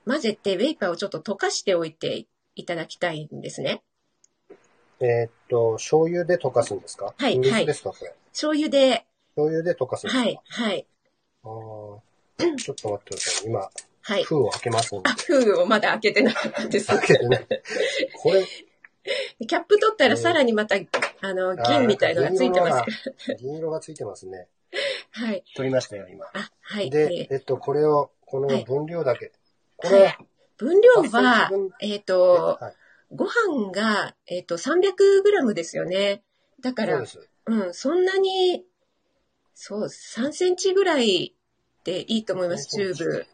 混ぜて、ウェイパーをちょっと溶かしておいていただきたいんですね。えーっと、醤油で溶かすんですか？はい水ですかこれ？醤油で、醤油で溶かすんですか？はい、はい、あーちょっと待ってください。今、はい。封を開けますんであ、。封をまだ開けてなかったんです。開けてね。これ、キャップ取ったらさらにまた、あの、銀みたいのがついてますから。銀色がついてますね。はい。取りましたよ、今。あ、はい。で、ええっと、これを、このはい分量だけ。これはい、分量あはえっ、と、はい、ご飯が、えっ、と、300g ですよね。だから。うん、そんなに、そう、3センチぐらいでいいと思います、チューブ。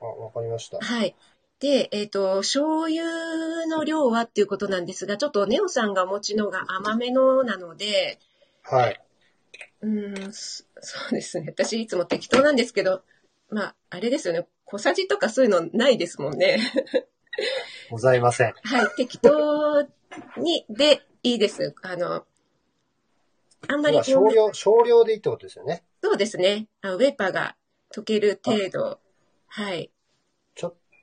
あ、わかりました。はい。で、えっ、と、醤油の量はっていうことなんですが、ちょっとネオさんがお持ちのが甘めのなので、はい。うん、そそうですね。私いつも適当なんですけど、まあ、あれですよね。小さじとかそういうのないですもんね。ございません。はい、適当に、で、いいです。あの、あんまりまあ少量、少量でいいってことですよね。そうですね。あウェーパーが溶ける程度。はい。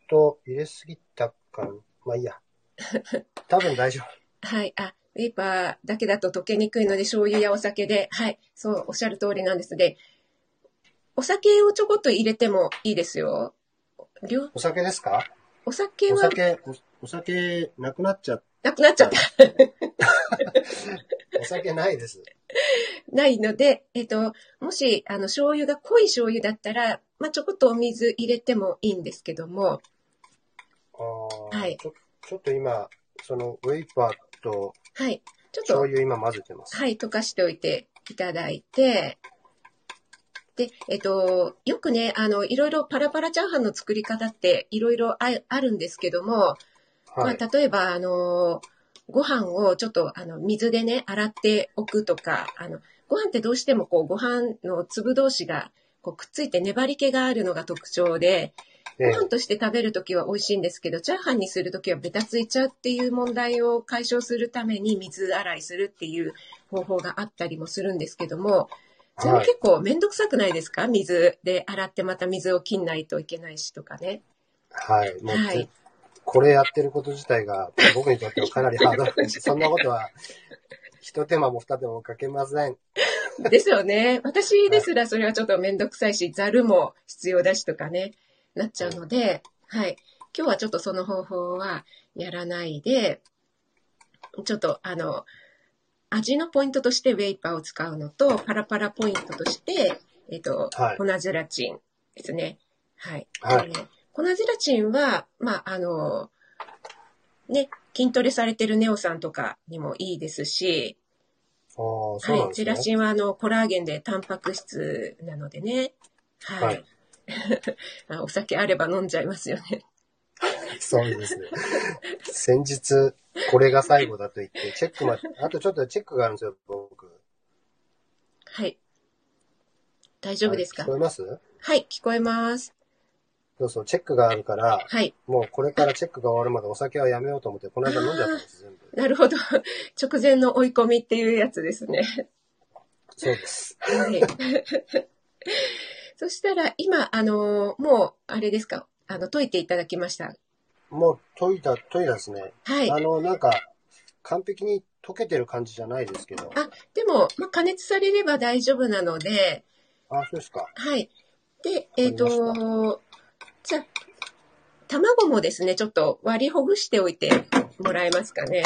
と入れすぎたかな。まあいいや。多分大丈夫。はい。あ、ウェーパーだけだと溶けにくいので、醤油やお酒で、はい。そう、おっしゃる通りなんです。で、お酒をちょこっと入れてもいいですよ。量お酒ですか？お酒はお酒、おお酒なくなっちゃっなくなっちゃった。お酒ないです。ないので、えっと、もし、あの、醤油が濃い醤油だったら、まあ、ちょこっとお水入れてもいいんですけども、はいちょちょっと今、そのウェイパーとはい。ちょっと、醤油今混ぜてます。はい、溶かしておいていただいて、で、えっと、よくね、あの、いろいろパラパラチャーハンの作り方っていろいろああるんですけども、はい。まあ、例えば、あの、ご飯をちょっと、あの、水でね、洗っておくとか、あの、ご飯ってどうしてもこう、ご飯の粒同士が、こう、くっついて粘り気があるのが特徴で、ええご飯として食べるときは美味しいんですけど、チャーハンにするときはベタついちゃうっていう問題を解消するために水洗いするっていう方法があったりもするんですけども、それもはい結構めんどくさくないですか？水で洗ってまた水を切んないといけないしとかね。はい。もう、はいこれやってること自体が僕にとってはかなりハードルです。そんなことは、一手間も二手間もかけません。ですよね。私ですらそれはちょっとめんどくさいし、ざるも必要だしとかね、なっちゃうので、はい。今日はちょっとその方法はやらないで、ちょっとあの、味のポイントとしてウェイパーを使うのと、パラパラポイントとして、えっ、と、はい粉ゼラチンですね。はい。はいえー粉ゼラチンは、まあ、あの、ね、筋トレされてるネオさんとかにもいいですし、ああ、そうなんはい。ゼラチンはあの、コラーゲンでタンパク質なのでね。はい。はい あお酒あれば飲んじゃいますよね。そうですね。先日、これが最後だと言って、チェックまで、あとちょっとチェックがあるんですよ、僕。はい。大丈夫ですか？はい聞こえます？はい、聞こえます。そうそう、チェックがあるから、はい。もうこれからチェックが終わるまでお酒はやめようと思って、この間飲んじゃったんです、全部。なるほど。直前の追い込みっていうやつですね。そうです。はい。そしたら、今、あの、もう、あれですか、あの、解いていただきました。もう解いた、解いたですね。はい。あの、なんか、完璧に溶けてる感じじゃないですけど。あ、でも、まあ、加熱されれば大丈夫なので、あ、そうですか。はい。で、えっ、わかりまと、じゃあ、卵もですね、ちょっと割りほぐしておいてもらえますかね。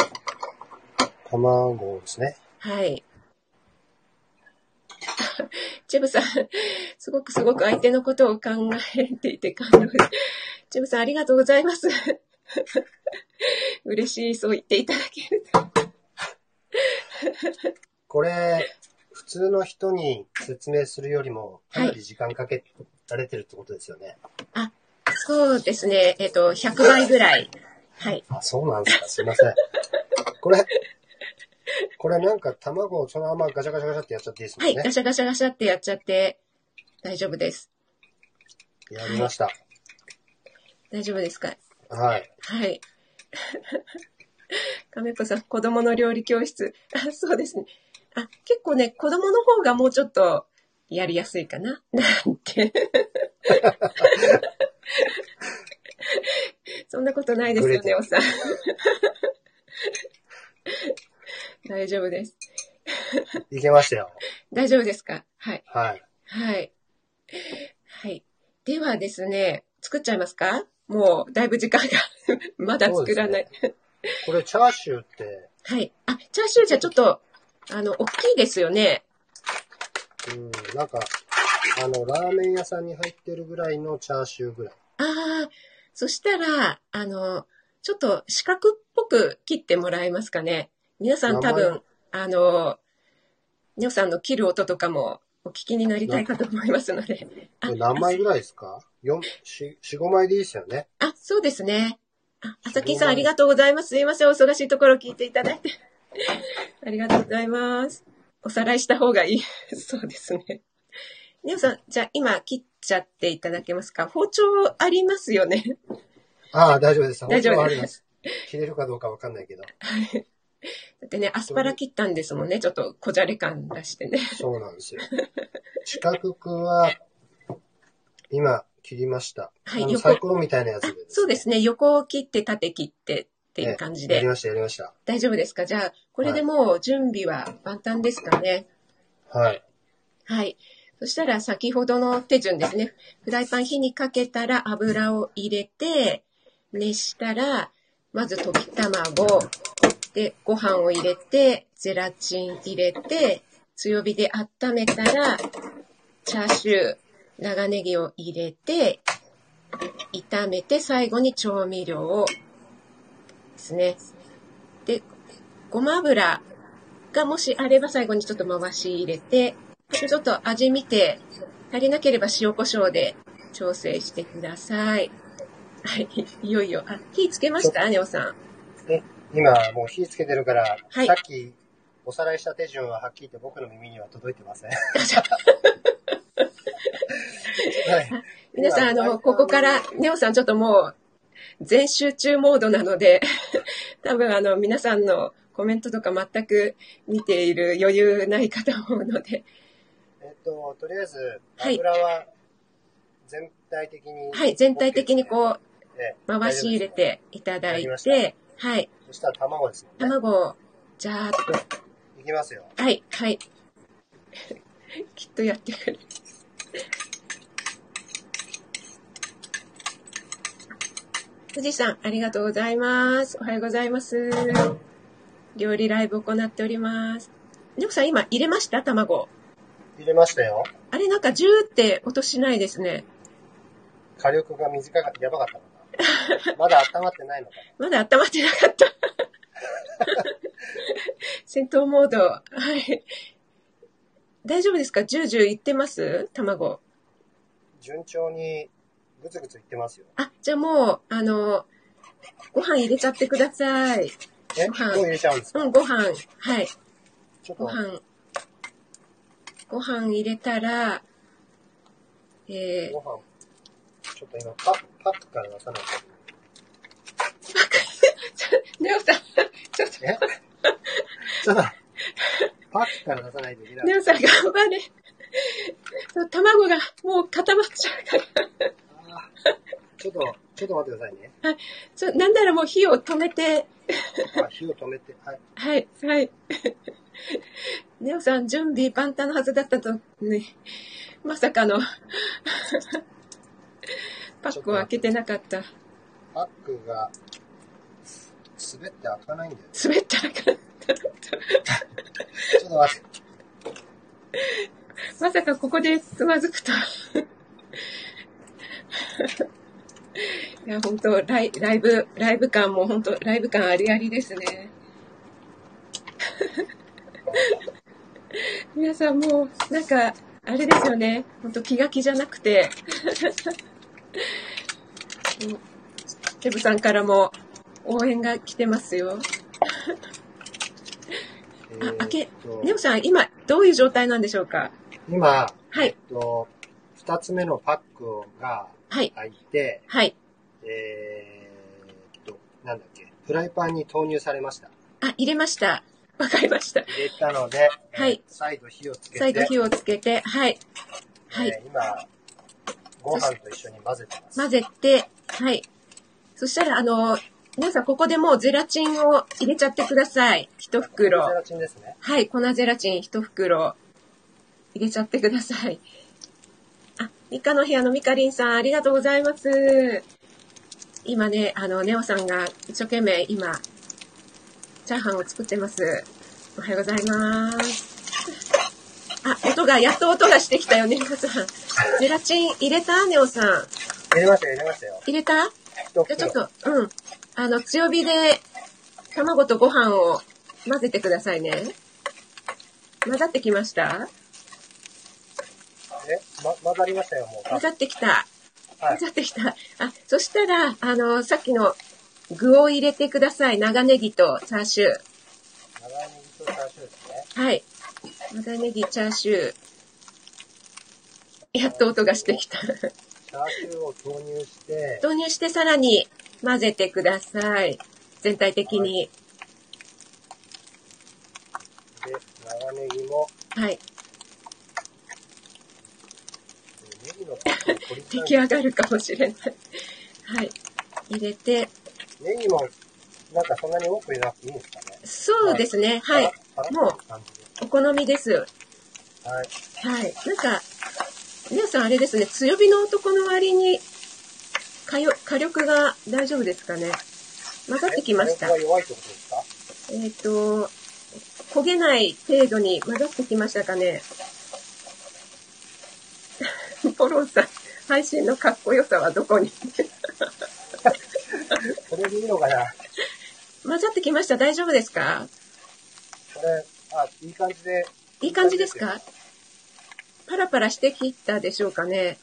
卵ですね。はい。チェブさん、すごくすごく相手のことを考えていて感動です。チェブさん、ありがとうございます。嬉しい、そう言っていただけると。これ、普通の人に説明するよりも、かなり時間かけられてるってことですよね。そうですね、えっ、と、100倍ぐらい。はい。あ、そうなんですか。すいません。これ、これなんか卵をそのままガチャガチャガチャってやっちゃっていいですもはい。ガシャガシャガシャってやっちゃって大丈夫です。やりました。大丈夫ですか？はい。はい。亀子さん、子供の料理教室。あ、そうですね。あ、結構ね、子供の方がもうちょっとやりやすいかななんて。そんなことないですよね、おさん。大丈夫です。いけましたよ。大丈夫ですか？はい。はい。はい。はい。ではですね、作っちゃいますか？もう、だいぶ時間が まだ作らない。これチャーシューって、はい。あ、チャーシューじゃちょっと、あの、大きいですよね。うん、なんか、あの、ラーメン屋さんに入ってるぐらいのチャーシューぐらい。ああ、そしたら、あの、ちょっと四角っぽく切ってもらえますかね。皆さん多名分、あの、ネオさんの切る音とかもお聞きになりたいかと思いますので。何枚ぐらいですか ?4、4、5枚でいいですよね。あ、そうですね。あ、あさきんさんありがとうございます。すいません、お忙しいところ聞いていただいて。ありがとうございます。おさらいした方がいい。そうですね。ネオさん、じゃあ今切っちゃっていただけますか？包丁ありますよね。ああ、大丈夫です。大丈夫です包丁あります。切れるかどうかわかんないけど。だってね、アスパラ切ったんですもんね。ちょっとこじゃれ感出してね。そうなんですよ。四角くは、今、切りました。はい横サイコロみたいなやつあで、そうですね。横を切って縦切ってっていう感じで。ええやりました、やりました。大丈夫ですか？じゃあ、これでもう準備は万端ですかね？はい。はい。そしたら先ほどの手順ですね。フライパン火にかけたら油を入れて、熱したら、まず溶き卵、で、ご飯を入れて、ゼラチン入れて、強火で温めたら、チャーシュー、長ネギを入れて、炒めて、最後に調味料をですね。で、ごま油がもしあれば最後にちょっと回し入れて、ちょっと味見て、足りなければ塩コショウで調整してください。はい、いよいよ。あ、火つけました？ネオさん。え、今、もう火つけてるから、はいさっき、おさらいした手順ははっきり言って僕の耳には届いてません。はい。皆さん、あ今の、ここから、ネオさんちょっともう、全集中モードなので、多分あの、皆さんのコメントとか全く見ている余裕ないかと思うので、えっと、とりあえず、はい油は全体的に、はい、全体的にこう、ええ回し入れ。ていただいて、はい、そしたら卵ですもんね。卵を、じゃーっいきますよ。と、はい、はい。きっとやってくれる。富士山、ありがとうございます。おはようございます。料理ライブ行っております。ネオさん、今入れました？卵。入れましたよ。あれなんかジューって音しないですね。火力が短かった、やばかった。まだ温まってないのかまだ温まってなかった。戦闘モード。はい。大丈夫ですか？ジュージューいってます？卵。な。順調にぐつぐついってますよ。あ、じゃあもう、あの、ご飯入れちゃってください。え？ご飯入れちゃうんですか、うん、ご飯。はい。ちょっと、ご飯。ご飯入れたら、えご飯、ちょっと今パック、パックから出さないと。ー、ネオさん、ちょっと、えちょっと、パックから出さないといけない。ネオさん頑張れ。卵がもう固まっちゃうから。ちょっと、ちょっと待ってくださいね。そうなんならもう火を止めて、あ火を止めて、はい。はい、はい。ネオさん、準備万端のはずだったと、ね、まさかの、パックを開けてなかった。パックが、滑って開かないんだよ。滑ったらかちょっと待って。まさかここでつまずくと。いや、本当ライライブ、ライブ感も本当ライブ感ありありですね。皆さんもう、なんか、あれですよね。本当気が気じゃなくて。うんケブさんからも応援が来てますよ。えーっと開けネオさん、今、どういう状態なんでしょうか？今、はいえっと、二つ目のパックがはい。開いて、はい。えーっと、なんだっけ、フライパンに投入されました。あ、入れました。わかりました。入れたので、はいえー再度火をつけて、再度火をつけて、はい。はい。えー今、ご飯と一緒に混ぜてます。混ぜて、はい。そしたら、あの、皆さんここでもうゼラチンを入れちゃってください。一ゼ袋。ラチンですね。はい、粉ゼラチン一袋入れちゃってください。あ、ミカの部屋のミカリンさん、ありがとうございます。今ね、あの、ネオさんが一生懸命今、チャーハンを作ってます。おはようございます。あ、音が、やっと音がしてきたよ、ネオさん。ゼラチン入れた？ネオさん。入れましたよ、入れましたよ。入れた？一じゃあちょっと、うん。あの、強火で卵とご飯を混ぜてくださいね。混ざってきました？え、ま、混ざりましたよ、もう。混ざってきた。はい。混ざってきた。あ、そしたら、あの、さっきの具を入れてください。長ネギとチャーシュー。長ネギとチャーシューですね。はい。長ネギ、チャーシュー。やっと音がしてきた。チャーシューを投入して、投入してさらに混ぜてください。全体的に。で、長ネギも、はい。出来上がるかもしれない。はい。入れて、ネギも、なんかそんなに多く入れなくていいんですかね。そうですね。はい。もう。お好みです。はい。はい。なんか、皆さんあれですね、強火の男の割に火よ火力が大丈夫ですかね。混ざってきました。えってことですか？えっ、と、焦げない程度に混ざってきましたかね。ポロンさん、配信のかっこよさはどこに？これでいいのかな？混ざってきました大丈夫ですか？これ、あ、いい感じで。いい感じですか？パラパラしてきたでしょうかね。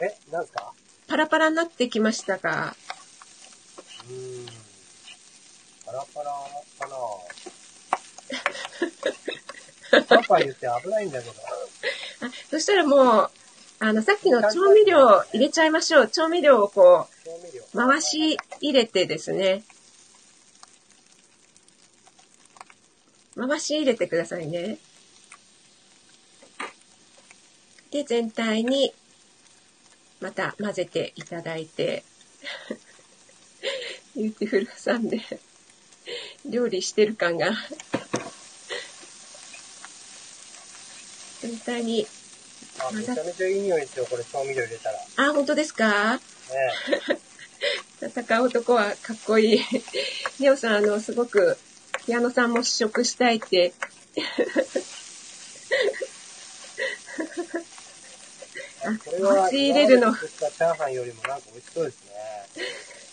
え、なんですか？パラパラになってきましたか？うーん。パラパラかな パンパン言って危ないんだけど。あそしたらもう、あの、さっきの調味料入れちゃいましょう。調味料をこ。う、回し入れてですね。回し入れてくださいね。で、全体に、また混ぜていただいて、ビューティフルさんで、料理してる感が、全体に、あ、めちゃめちゃいい匂いですよ、これ調味料入れたら。ねあ、本当ですか？え。戦う男はかっこいい。ネオさん、あの、すごく、ピアノさんも試食したいって。回し入れるのチャーハンよりもなんか美味しそうです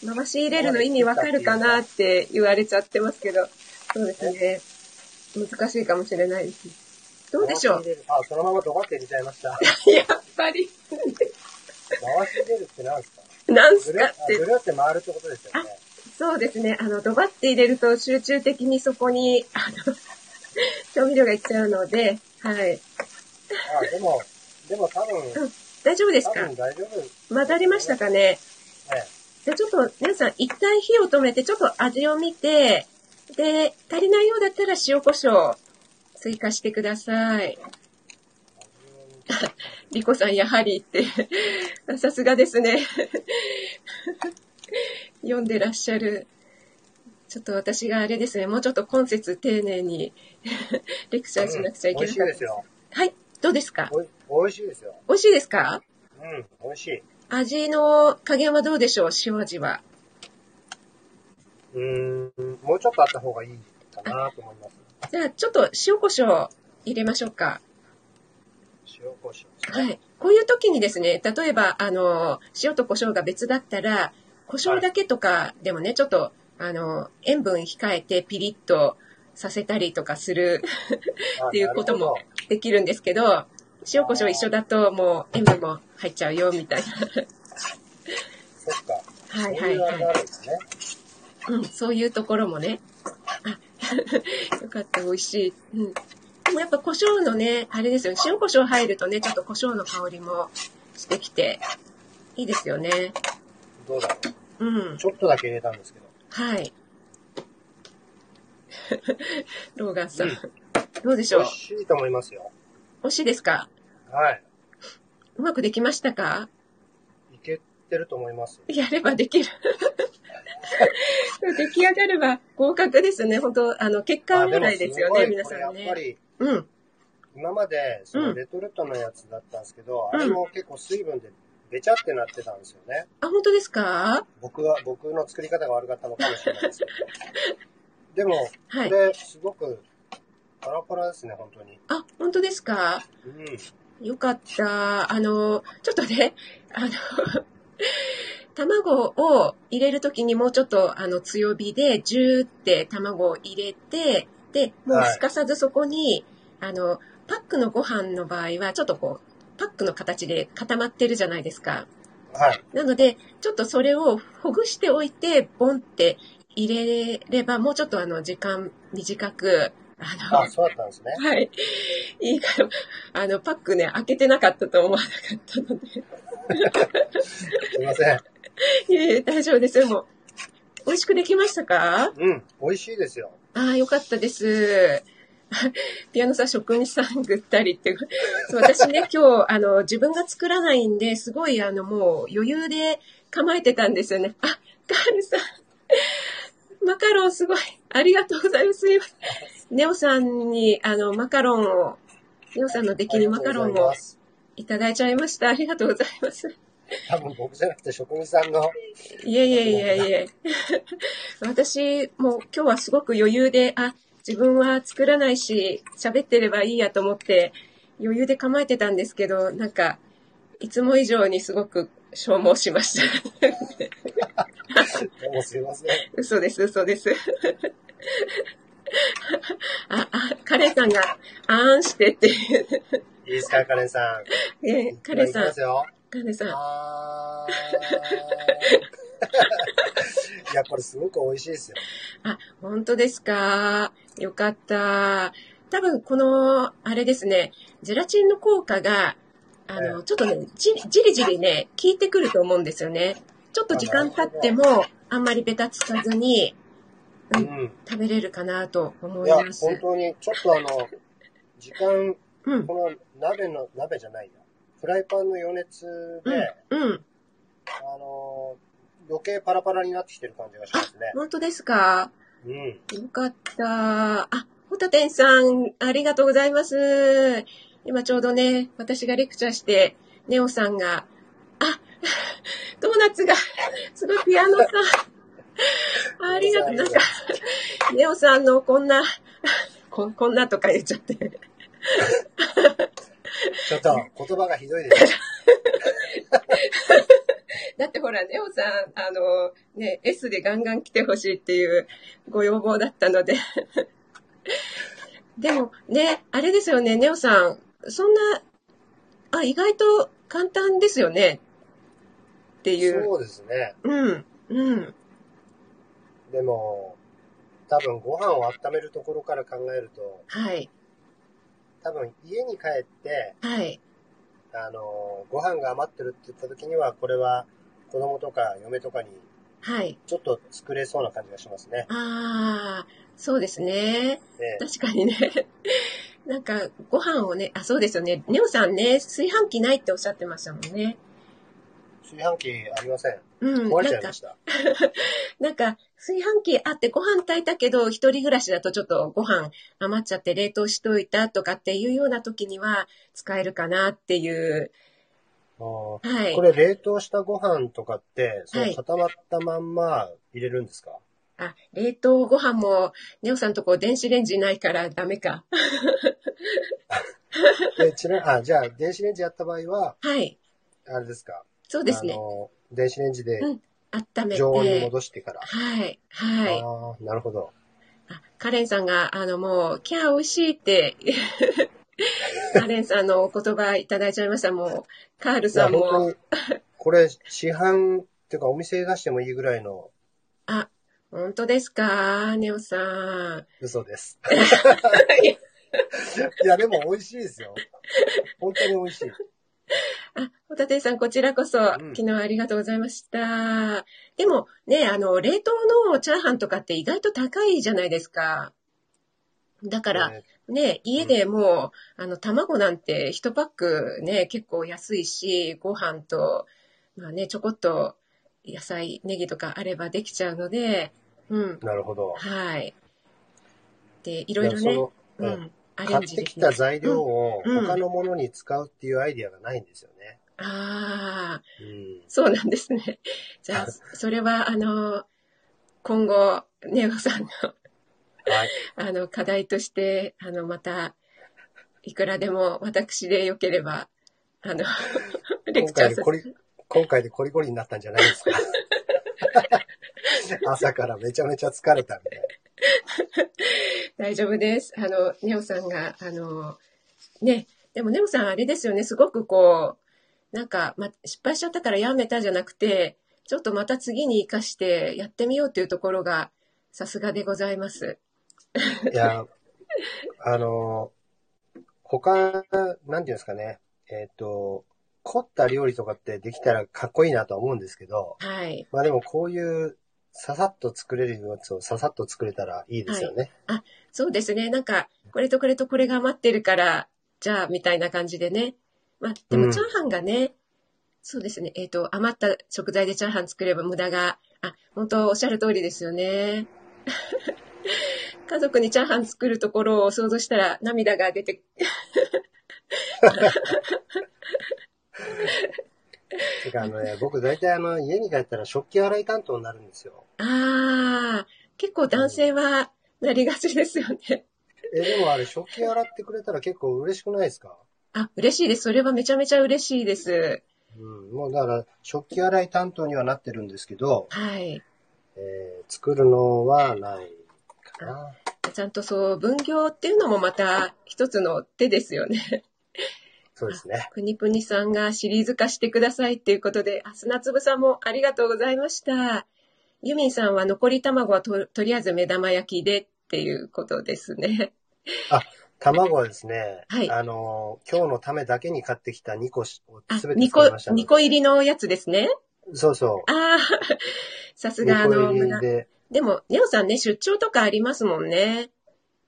ね。回し入れるの意味わかるかなって言われちゃってますけど、そうですね。難しいかもしれないです。どうでしょう？あ、そのままドバって入れちゃいました。やっぱり、回し入れるって何ですか？なんすかってぐ。るって回るってことですよね。そうですね。あの、ドバって入れると集中的にそこに、あの、調味料がいっちゃうので、はい。あ、でも、でも多分、うん大丈夫です多か分大丈夫。ね混ざりましたかね？じゃあちょっと皆さん一旦火を止めてちょっと味を見て、で、足りないようだったら塩コショウ追加してください。リコさんやはりって、さすがですね。読んでらっしゃる。ちょっと私があれですね、もうちょっと今節丁寧に レクチャーしなくちゃいけ美味しいですよ。はい、どうですか？おい美味しいですよ。美味しいですか？うん、美味しい。味の加減はどうでしょう？塩味は。うーん、もうちょっとあった方がいいかなと思います。じゃあ、ちょっと塩コショウ入れましょうか。塩コショウ。はい。こういう時にですね、例えば、あの、塩と胡椒が別だったら、胡椒だけとかでもね、ちょっと、あの、塩分控えてピリッとさせたりとかする、あっていうこともできるんですけど、塩コショウ一緒だともう塩分も入っちゃうよ、みたいな。どそっか。はいはいはい。があるんですね。うん、そういうところもね。あ、よかった、美味しい。うん。でもやっぱ胡椒のね、あれですよ、塩胡椒入るとね、ちょっと胡椒の香りもしてきて、いいですよね。どうだろうんう。。ちょっとだけ入れたんですけど。はい。ローガンさん、うんどうでしょう？美味しいと思いますよ。美味しいですか？はい。うまくできましたか？いけてると思います。やればできる。出来上がれば合格ですね。本当あの、結果あでも占いですよね、皆さんこれやっぱね。り、うん。今まで、そのうんレトルトのやつだったんですけど、うんあれも結構水分でべちゃってなってたんですよね。あ、本当ですか？僕が、僕の作り方が悪かったのかもしれないですけど。でも、はいこれ、すごく、パラパラですね、本当に。あ、本当ですか？うん。よかった。あの、ちょっとね、あの、卵を入れるときにもうちょっとあの強火でジューって卵を入れて、で、もうはいすかさずそこに、あの、パックのご飯の場合はちょっとこう、パックの形で固まってるじゃないですか。はい。なので、ちょっとそれをほぐしておいて、ボンって入れれば、もうちょっとあの、時間短く、あの、あ、そうだったんですね。はい。いいから、あの、パックね、開けてなかったと思わなかったので。すいません。いえいえ、大丈夫ですよ。もう、美味しくできましたか？うん。美味しいですよ。ああ、よかったです。ピアノさん、職人さんぐったりって。私ね、今日、あの、自分が作らないんで、すごい、あの、もう余裕で構えてたんですよね。あ、カールさん。マカロンすごい。ありがとうございます。ネオさんに、あの、マカロンを、ネオさんの出来にマカロンをいただいちゃいました。ありがとうございます。多分僕じゃなくて職人さんの、いえいえいえいえ。私、もう今日はすごく余裕で、あ、自分は作らないし、喋ってればいいやと思って、余裕で構えてたんですけど、なんか、いつも以上にすごく消耗しました。どうもすいません。嘘です、嘘です。あ、あ、カレンさんが、あーんしてっていう。いいですか、カレンさん。えカレンさん。カレンさん。あー いや、これすごく美味しいですよ。あ、本当ですか？よかった。多分この、あれですね、ゼラチンの効果が、あの、ちょっとね、じじりじりね、効いてくると思うんですよね。ちょっと時間経っても、あんまりベタつかずに、ううんん、食べれるかなと思いや、います。本当に、ちょっとあの、時間、うん、この鍋の、鍋じゃないや。フライパンの余熱うんで、、うん。あの、余計パラパラになってきてる感じがしますね。本当ですか？うん。よかった。あ、ホタテンさん、ありがとうございます。今ちょうどね、私がレクチャーして、ネオさんが、あ、ドーナツが、すごいピアノさん。ありがとう。なんか、ネオさんのこんな、ここんなとか言っちゃって。ちょっと、言葉がひどいです。だってほら、ネオさん、あの、ね、S でガンガン来てほしいっていうご要望だったので。でもね、あれですよね、ネオさん、そんな、あ、意外と簡単ですよね。っていう。そうですね。うん、うん。でも、多分ご飯を温めるところから考えると、はい、多分家に帰って、はい。あの、ご飯が余ってるって言った時には、これは子供とか嫁とかにはい。ちょっと作れそうな感じがしますね。ああ、そうですね。ええ確かにね。なんか、ご飯をね、あ、そうですよね。ネオさんね、炊飯器ないっておっしゃってましたもんね。炊飯器ありません。うん。壊れちゃいま、した。なんか、炊飯器あってご飯炊いたけど、一人暮らしだとちょっとご飯余っちゃって冷凍しといたとかっていうような時には使えるかなっていう。はいこ。れ冷凍したご飯とかって、そはいの固まったまんま入れるんですか、あ、冷凍ご飯も、ネオさんとこ電子レンジないからダメか。でちなあ、じゃあ、電子レンジやった場合は、はい。あれですか？そうですねあ。の、電子レンジでうん温めて。常温に戻してから。はい。はい。ああ、なるほど。あカレンさんが、あの、もう、キャー美味しいって、カレンさんのお言葉いただいちゃいました。もう、カールさんも、これ、市販っていうかお店出してもいいぐらいのあ、本当ですか？ネオさん。嘘です。いや、でも美味しいですよ。本当に美味しい。あ、ホタテさん、こちらこそ、うん昨日はありがとうございました。でもね、あの、冷凍のチャーハンとかって意外と高いじゃないですか。だから、えね、家でもう、あの、卵なんて1パックね、結構安いし、ご飯と、まあね、ちょこっと野菜、ネギとかあればできちゃうので、うん、ーなるほど。はい。で、いろいろね、うん、買ってきた材料をうん他のものに使うっていうアイディアがないんですよね。ああ、うん。そうなんですね。じゃあ、それは、あの、今後、ネオさんの、はい。あの、課題として、あの、また、いくらでも私でよければ、あの、レ今クチャーさ回でコリ、今回でコリコリになったんじゃないですか。朝からめちゃめちゃ疲れたみたい 大丈夫です。あの、ネオさんが、あの、ね、でもネオさんあれですよね、すごくこう、なんか、ま、失敗しちゃったからやめたじゃなくて、ちょっとまた次に活かしてやってみようというところが、さすがでございます。な。いや、あの、他、なんていうんですかね。えっ、と、凝った料理とかってできたらかっこいいなとは思うんですけど、はい。まあでもこういうささっと作れるやつをささっと作れたらいいですよね。そうですね。なんか、これとこれとこれが余ってるから、じゃあ、みたいな感じでね。まあ、でうんもチャーハンがね、そうですね。えっ、と、余った食材でチャーハン作れば無駄が、あ、本当おっしゃる通りですよね。家族にチャーハン作るところを想像したら涙が出て、てかあのね、僕大体あの家に帰ったら食器洗い担当になるんですよ。ああ、結構男性はなりがちですよね。え、でもあれ食器洗ってくれたら結構嬉しくないですか？あ、嬉しいです。それはめちゃめちゃ嬉しいです。うん。もうだから食器洗い担当にはなってるんですけど、はい。えー作るのはないかな。ちゃんとそう、分業っていうのもまた一つの手ですよね。そうですね。くにぷにさんがシリーズ化してくださいっていうことで、あ、砂粒さんもありがとうございました。ユミンさんは残り卵はととりあえず目玉焼きでっていうことですね。卵はですね、はいあの、今日のためだけに買ってきた2個すべて2個使いました、の2個入りのやつですね？で。そうそああ、さすう。があ2個の、で、でも、ネオさんね、出張とかありますもんね。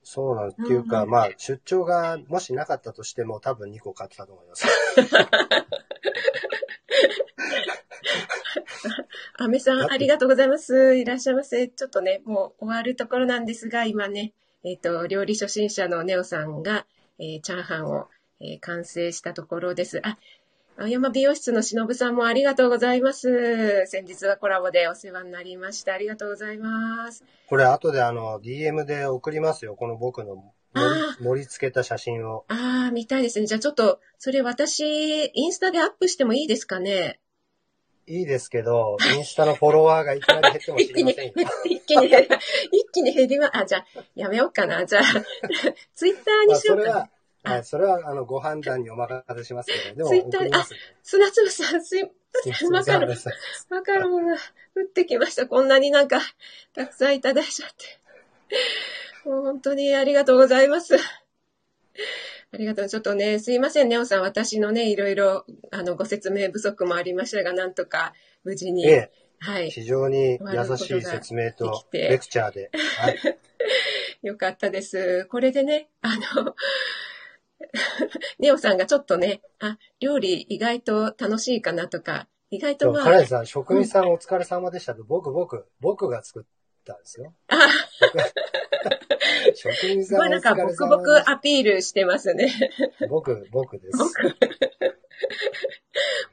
そうなんっていうか、うんまあ、出張がもしなかったとしても多分2個買ってたと思います。アメさん、ありがとうございます。いらっしゃいませ。ちょっとね、もう終わるところなんですが、今ね、えっ、と、料理初心者のネオさんが、えーチャーハンを、えー完成したところです。あ、青山美容室のしのぶさんもありがとうございます。先日はコラボでお世話になりました。ありがとうございます。これ後であの、DM で送りますよ。この僕の盛あり付けた写真を。ああ、見たいですね。じゃあちょっと、それ私、インスタでアップしてもいいですかね？いいですけど、インスタのフォロワーがいきなり減っても知りませんよ。一気に減り、一気に減りま、あ、じゃあ、やめようかな。じゃあ、ツイッターにまあ、しよかな。は、はい、それは、あの、ご判断にお任せしますけど、でも、ツイッター送りますね。砂粒さん、すいマカロン、マカロンが降ってきました。こんなになんか、たくさんいただいちゃって。もう本当にありがとうございます。ありがとう。ちょっとね、すいません、ネオさん。私のね、いろいろ、あの、ご説明不足もありましたが、なんとか無事に、ええ、はい、非常に優しい説明でとレクチャーで。はい。よかったです。これでね、あの、ネオさんがちょっとね、あ、料理意外と楽しいかなとか、意外とまあ、カレンさん、職人さんお疲れ様でしたと、僕、僕、僕が作ったんですよ。あ、職人さんお疲れ様ボクボクアピールしてますね。僕、僕です。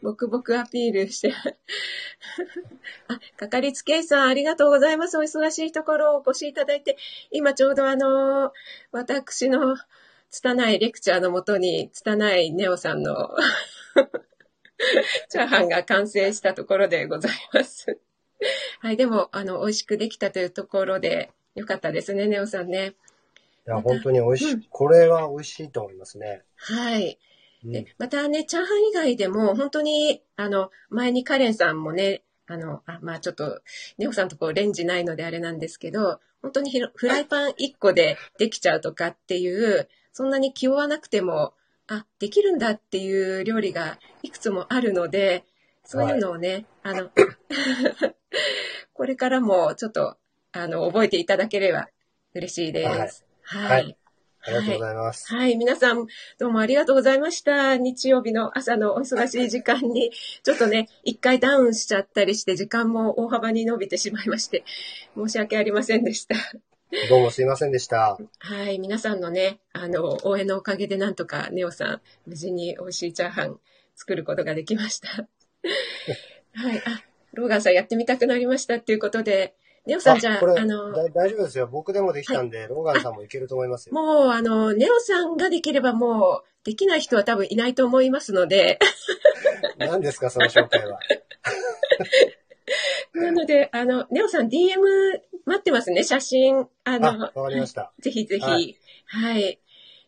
ボクボクアピールして。あ、かかりつけ医さん、ありがとうございます。お忙しいところお越しいただいて、今ちょうどあの、私の拙いレクチャーのもとに、拙いネオさんの チャーハンが完成したところでございます。はい、でも、あの、美味しくできたというところで、よかったですね、ネオさんね。いや、本当に美味しい、うんこれは美味しいと思いますね。はい。うんで、またね、チャーハン以外でも、本当に、あの、前にカレンさんもね、あの、あまあちょっと、ネオさんとこうレンジないのであれなんですけど、本当にひろフライパン1個でできちゃうとかっていう、そんなに気負わなくても、あ、できるんだっていう料理がいくつもあるので、そういうのをね、あの、これからもちょっと、あの、覚えていただければ嬉しいです。はい。はいありがとうございます。はい、皆さん、どうもありがとうございました。日曜日の朝のお忙しい時間に、ちょっとね、一回ダウンしちゃったりして、時間も大幅に伸びてしまいまして、申し訳ありませんでした。どうもすいませんでした。はい、皆さんのね、あの、応援のおかげでなんとか、ネオさん、無事に美味しいチャーハン作ることができました。はい、あ、ローガンさんやってみたくなりましたっていうことで、ネオさんじゃあ、あの、だ大丈夫ですよ。僕でもできたんで、ローガンさんもいけると思いますよ。もう、あの、ネオさんができればもう、できない人は多分いないと思いますので、何ですか、その紹介は。なので、あの、ネオさん DM 待ってますね、写真。ああ、のわ、かりました。ぜひぜひ。ははいい。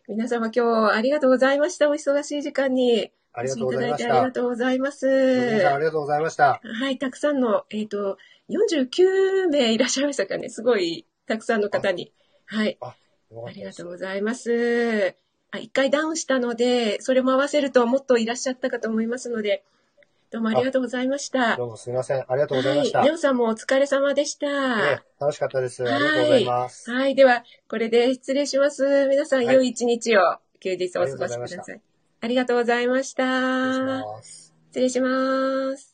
皆様今日ありがとうございました。お忙しい時間にありがとうおございましたありが。とうございます。ありがとうございました。はい、たくさんの、えっ、と、49名いらっしゃいましたかね。すごい、たくさんの方に。はい、ありがとうございます。あ、一回ダウンしたので、それも合わせるともっといらっしゃったかと思いますので、どうもありがとうございました。どうもすみません。ありがとうございました。はい、ネオさんもお疲れ様でした。ね楽しかったです。ありがとうございます。はい。では、これで失礼します。皆さん、はい良い一日を、休日お過ごしください。ありがとうございました。失礼します。失礼します。